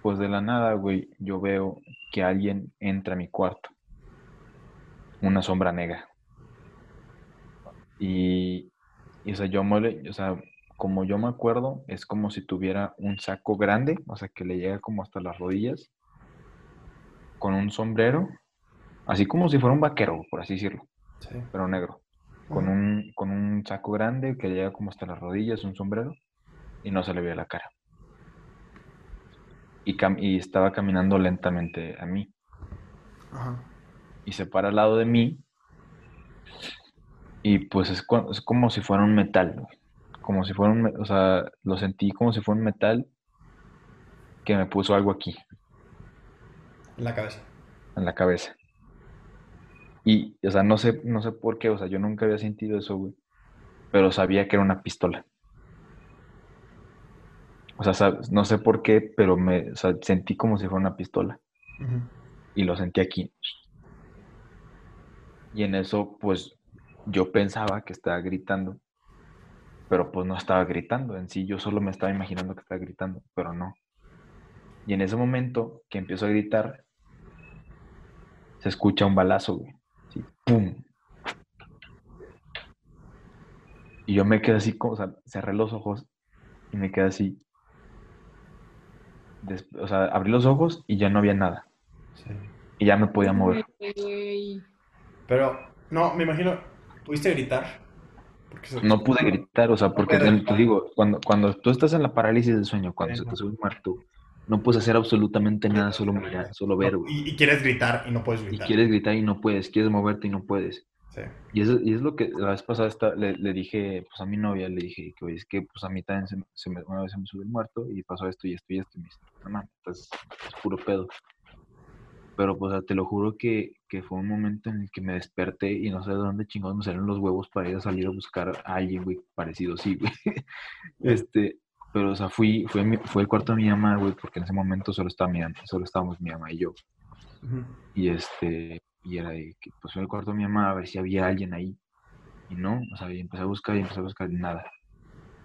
pues de la nada, güey, yo veo que alguien entra a mi cuarto. Una sombra negra. Y, y o sea, yo mole, o sea, como yo me acuerdo, es como si tuviera un saco grande, o sea, que le llega como hasta las rodillas, con un sombrero, así como si fuera un vaquero, por así decirlo, pero negro. con un, con un saco grande que llega como hasta las rodillas, un sombrero, y no se le veía la cara. Y, cam- y estaba caminando lentamente a mí. Ajá. Y se para al lado de mí. Y pues es, como si fuera un metal, güey. Como si fuera un, o sea, lo sentí como si fuera un metal que me puso algo aquí, En la cabeza. en la cabeza. Y, o sea, no sé, no sé por qué, o sea, yo nunca había sentido eso, güey. Pero sabía que era una pistola. O sea, no sé por qué, pero me o sea, sentí como si fuera una pistola. Y lo sentí aquí. Y en eso, pues, yo pensaba que estaba gritando. Pero pues no estaba gritando en sí. Yo solo me estaba imaginando que estaba gritando, pero no. Y en ese momento que empiezo a gritar, se escucha un balazo, güey. ¡pum! Y yo me quedé así, como, o sea, cerré los ojos y me quedé así. O sea, abrí los ojos y ya no había nada. Sí. Y ya me podía mover. Pero, no, me imagino, ¿pudiste gritar? Porque No pude gritar, o sea, porque puedes te, digo, cuando, cuando tú estás en la parálisis del sueño, cuando se te sube un muerto, no puedes hacer absolutamente nada, solo mirar, solo ver, güey. Y, y quieres gritar y no puedes Y gritar. quieres gritar y no puedes, quieres moverte y no puedes. Sí. Y eso, y es lo que la vez pasada esta- le, le dije, pues a mi novia, le dije que, oye, es que pues a mí también se, me- se me- una vez se me subió el muerto y pasó esto y esto y esto. Y me dice, no es puro pedo. Pero pues o sea, te lo juro que, que fue un momento en el que me desperté y no sé de dónde chingados me salieron los huevos para ir a salir a buscar a alguien, güey, parecido, sí, güey. Este, pero o sea, fui, a mi- fue el cuarto de mi mamá, güey, porque en ese momento solo, estaba mi, solo estábamos mi mamá y yo. Ujú. Y este, y era de que pues fue al cuarto de mi mamá a ver si había alguien ahí. Y no, o sea, y empecé a buscar y empecé a buscar nada.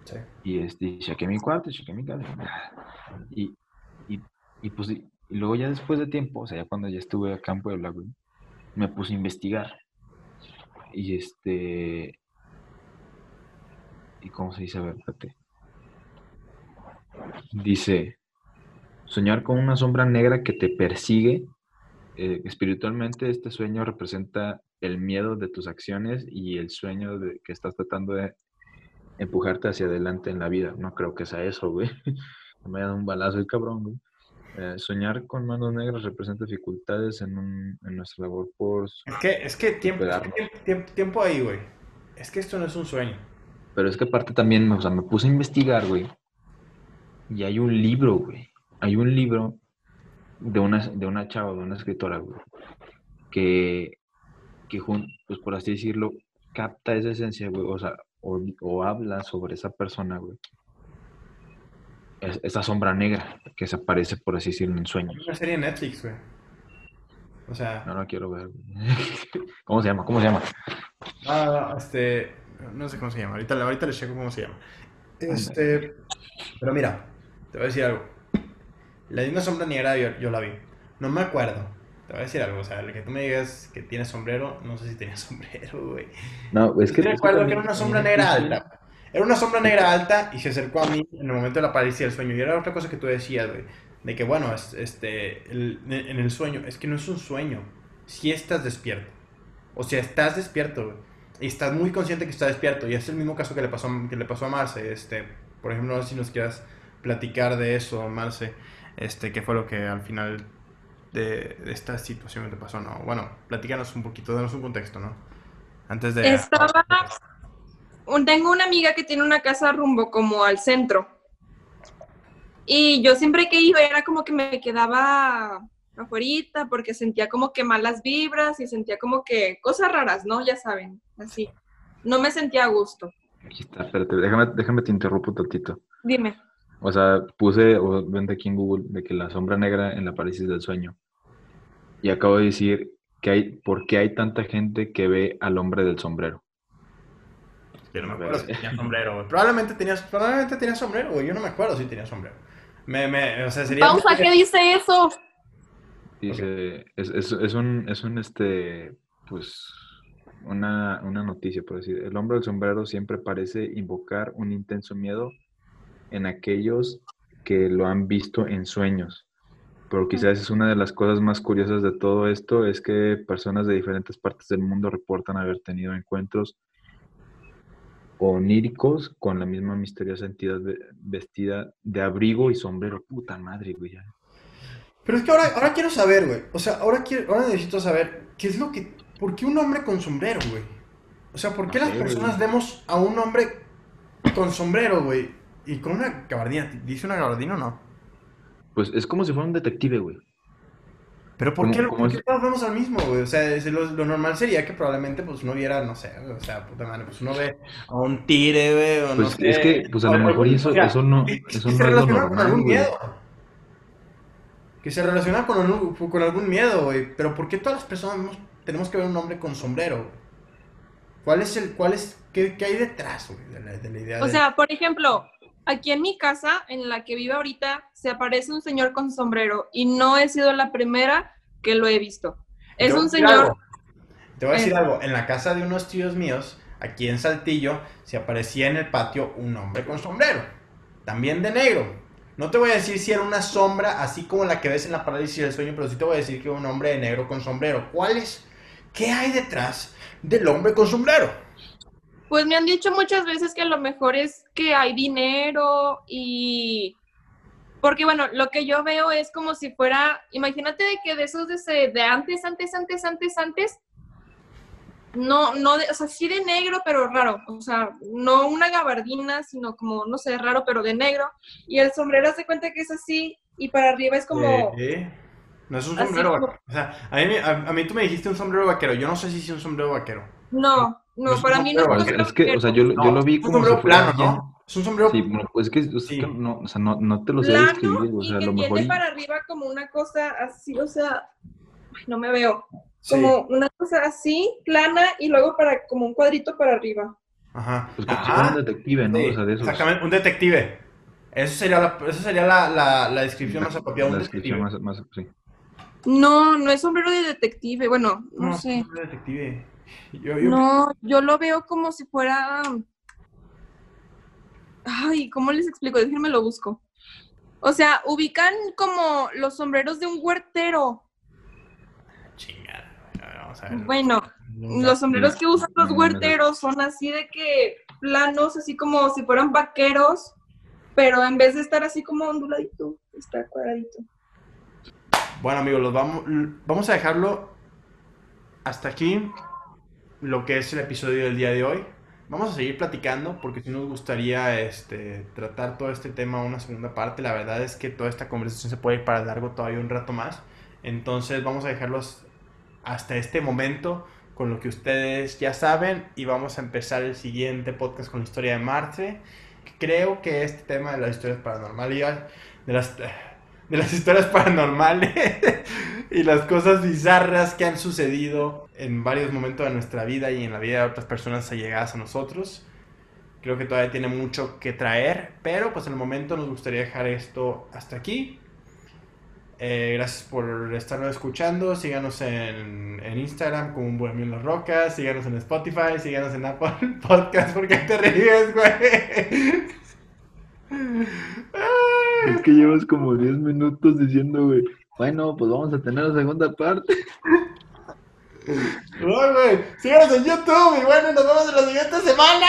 Sí. Y este, y chequé mi cuarto, chequé mi casa, y. Y, y, pues, y, y luego ya después de tiempo, o sea, ya cuando ya estuve acá en Puebla, güey, me puse a investigar. Y este, ¿y cómo se dice? A ver, espérate. Dice, soñar con una sombra negra que te persigue eh, espiritualmente este sueño representa el miedo de tus acciones y el sueño de que estás tratando de empujarte hacia adelante en la vida. No creo que sea eso, güey. Me ha dado un balazo el cabrón, güey. Eh, soñar con manos negras representa dificultades en, un- en nuestra labor por... Es que, es que tiempo, es que tiempo- tiempo ahí, güey. Es que esto no es un sueño. Pero es que aparte también, o sea, me puse a investigar, güey. Y hay un libro, güey. Hay un libro de una, de una chava, de una escritora, güey. Que, que pues por así decirlo, capta esa esencia, güey. O sea, o, o habla sobre esa persona, güey. Es- esa sombra negra que se aparece, por así decirlo, en sueños. una serie en Netflix, güey. O sea, No la quiero ver. ¿Cómo se llama? ¿Cómo se llama? ah, este, no sé cómo se llama. Ahorita, ahorita les checo cómo se llama. Este, pero mira, te voy a decir algo. La de una sombra negra yo, yo la vi. No me acuerdo. Te voy a decir algo. O sea, el que tú me digas que tiene sombrero, no sé si tenía sombrero, güey. No, es que... Yo es recuerdo que era una sombra negra alta. Era una sombra negra alta y se acercó a mí en el momento de la parálisis del sueño. Y era otra cosa que tú decías, güey. De que, bueno, es- este, el- en el sueño, es que no es un sueño. Si estás despierto. O sea, estás despierto, güey. Y estás muy consciente que estás despierto. Y es el mismo caso que le pasó, que le pasó a Marce. Este, por ejemplo, no sé si nos quieras platicar de eso, Marce. Este, qué fue lo que al final de, de esta situación que te pasó, ¿no? Bueno, platícanos un poquito, danos un contexto, ¿no? Antes de... Estaba. un- Tengo una amiga que tiene una casa rumbo como al centro. Y yo siempre que iba era como que me quedaba afuera porque sentía como que malas vibras y sentía como que cosas raras, ¿no? Ya saben, así. No me sentía a gusto. Aquí está, espérate, déjame, déjame te interrumpo tantito. Dime. O sea, puse, o vente aquí en Google, de que la sombra negra en la parálisis del sueño. Y acabo de decir que hay, ¿por qué hay tanta gente que ve al hombre del sombrero? Yo no me acuerdo si tenía sombrero, güey. Probablemente tenías, probablemente tenía sombrero, güey. Yo no me acuerdo si tenía sombrero. Me, me, o sea, sería... Pausa, ¿qué dice eso? Dice, es, es, es un, es un, este, pues, una, una noticia, por decir. El hombre del sombrero siempre parece invocar un intenso miedo en aquellos que lo han visto en sueños. Pero quizás es una de las cosas más curiosas de todo esto, es que personas de diferentes partes del mundo reportan haber tenido encuentros oníricos con la misma misteriosa entidad ve- vestida de abrigo y sombrero. Puta madre, güey. Pero es que ahora, ahora quiero saber, güey. O sea, ahora, quiero, ahora necesito saber qué es lo que... ¿Por qué un hombre con sombrero, güey? O sea, ¿por qué No las sé, güey. personas vemos a un hombre con sombrero, güey? Y con una gabardina. ¿Dice una gabardina o no? Pues es como si fuera un detective, güey. Pero ¿por ¿Cómo- qué, cómo por qué todos vemos al mismo, güey? O sea, lo, lo normal sería que probablemente pues uno viera, no sé, o sea, puta madre, pues uno ve a un tigre, güey, o no Pues sé. es que, pues a lo mejor eso, eso no, que- eso no se es lo relaciona con normal, algún güey. miedo. Que se relaciona con, algún- con algún miedo, güey. Pero ¿por qué todas las personas vemos- tenemos que ver un hombre con sombrero, güey? ¿Cuál es el, cuál es, qué, qué hay detrás, güey, de la, de la idea O de- sea, por ejemplo, aquí en mi casa, en la que vivo ahorita, se aparece un señor con sombrero y no he sido la primera que lo he visto. Es un señor, algo. Te voy a decir Eh. algo. En la casa de unos tíos míos, aquí en Saltillo, se aparecía en el patio un hombre con sombrero. También de negro. No te voy a decir si era una sombra así como la que ves en la parálisis del sueño, pero sí te voy a decir que era un hombre de negro con sombrero. ¿Cuál es? ¿Qué hay detrás del hombre con sombrero? Pues me han dicho muchas veces que a lo mejor es que hay dinero y... Porque bueno, lo que yo veo es como si fuera, imagínate de que de esos de, ese- de antes, antes, antes, antes, antes, no, no, de, o sea, sí de negro, pero raro, o sea, no una gabardina, sino como, no sé, raro, pero de negro, y el sombrero se cuenta que es así, y para arriba es como, Eh, No es un sombrero como- vaquero. O sea, a mí, a, a mí tú me dijiste un sombrero vaquero. Yo no sé si es un sombrero vaquero. no, No no, es para mí no es Pues Es que, o sea, yo, lo- yo lo vi es un como si sombrero fuera plano, alguien- ¿no? Es un sombrero Sí, bueno, pues es que, es Sí. que no, o sea, no, no te lo sé describir, o y sea, a que lo mejor... tiene y- para arriba como una cosa así, o sea, ay, no me veo, Sí. como una cosa así, plana, y luego para como un cuadrito para arriba. Ajá. Pues como si Ajá. un detective, ¿no? Sí, O sea, de esos... Exactamente, un detective. Eso sería la, esa sería la, la, la descripción más apropiada. La Un descripción detective. más, más, sí. No, no es sombrero de detective, bueno, no, sé. Un detective. Yo, yo- No, yo lo veo como si fuera. Ay, ¿cómo les explico? Déjenme lo busco. O sea, ubican como los sombreros de un huertero. Chingada. A ver, Vamos a ver. Bueno, los sombreros que usan los huerteros son así de que planos, así como si fueran vaqueros, pero en vez de estar así como onduladito, está cuadradito. Bueno, amigos, los vamos, vamos a dejarlo hasta aquí. Lo que es el episodio del día de hoy. Vamos a seguir platicando porque si nos gustaría este, tratar todo este tema una segunda parte. La verdad es que toda esta conversación se puede ir para largo todavía un rato más. Entonces vamos a dejarlos hasta este momento con lo que ustedes ya saben y vamos a empezar el siguiente podcast con la historia de Marte. Creo que este tema de las historias paranormales, de las, de las historias paranormales y las cosas bizarras que han sucedido en varios momentos de nuestra vida y en la vida de otras personas allegadas a nosotros. Creo que todavía tiene mucho que traer, pero pues en el momento nos gustaría dejar esto hasta aquí. Eh, gracias por estarnos escuchando. Síganos en, en Instagram como un bohemio en las rocas. Síganos en Spotify. Síganos en Apple Podcast. ¿Por qué te ríes, güey? Es que llevas como 10 minutos diciendo, güey, bueno, pues vamos a tener la segunda parte. No, güey, síganos en YouTube y bueno, nos vemos en la siguiente semana.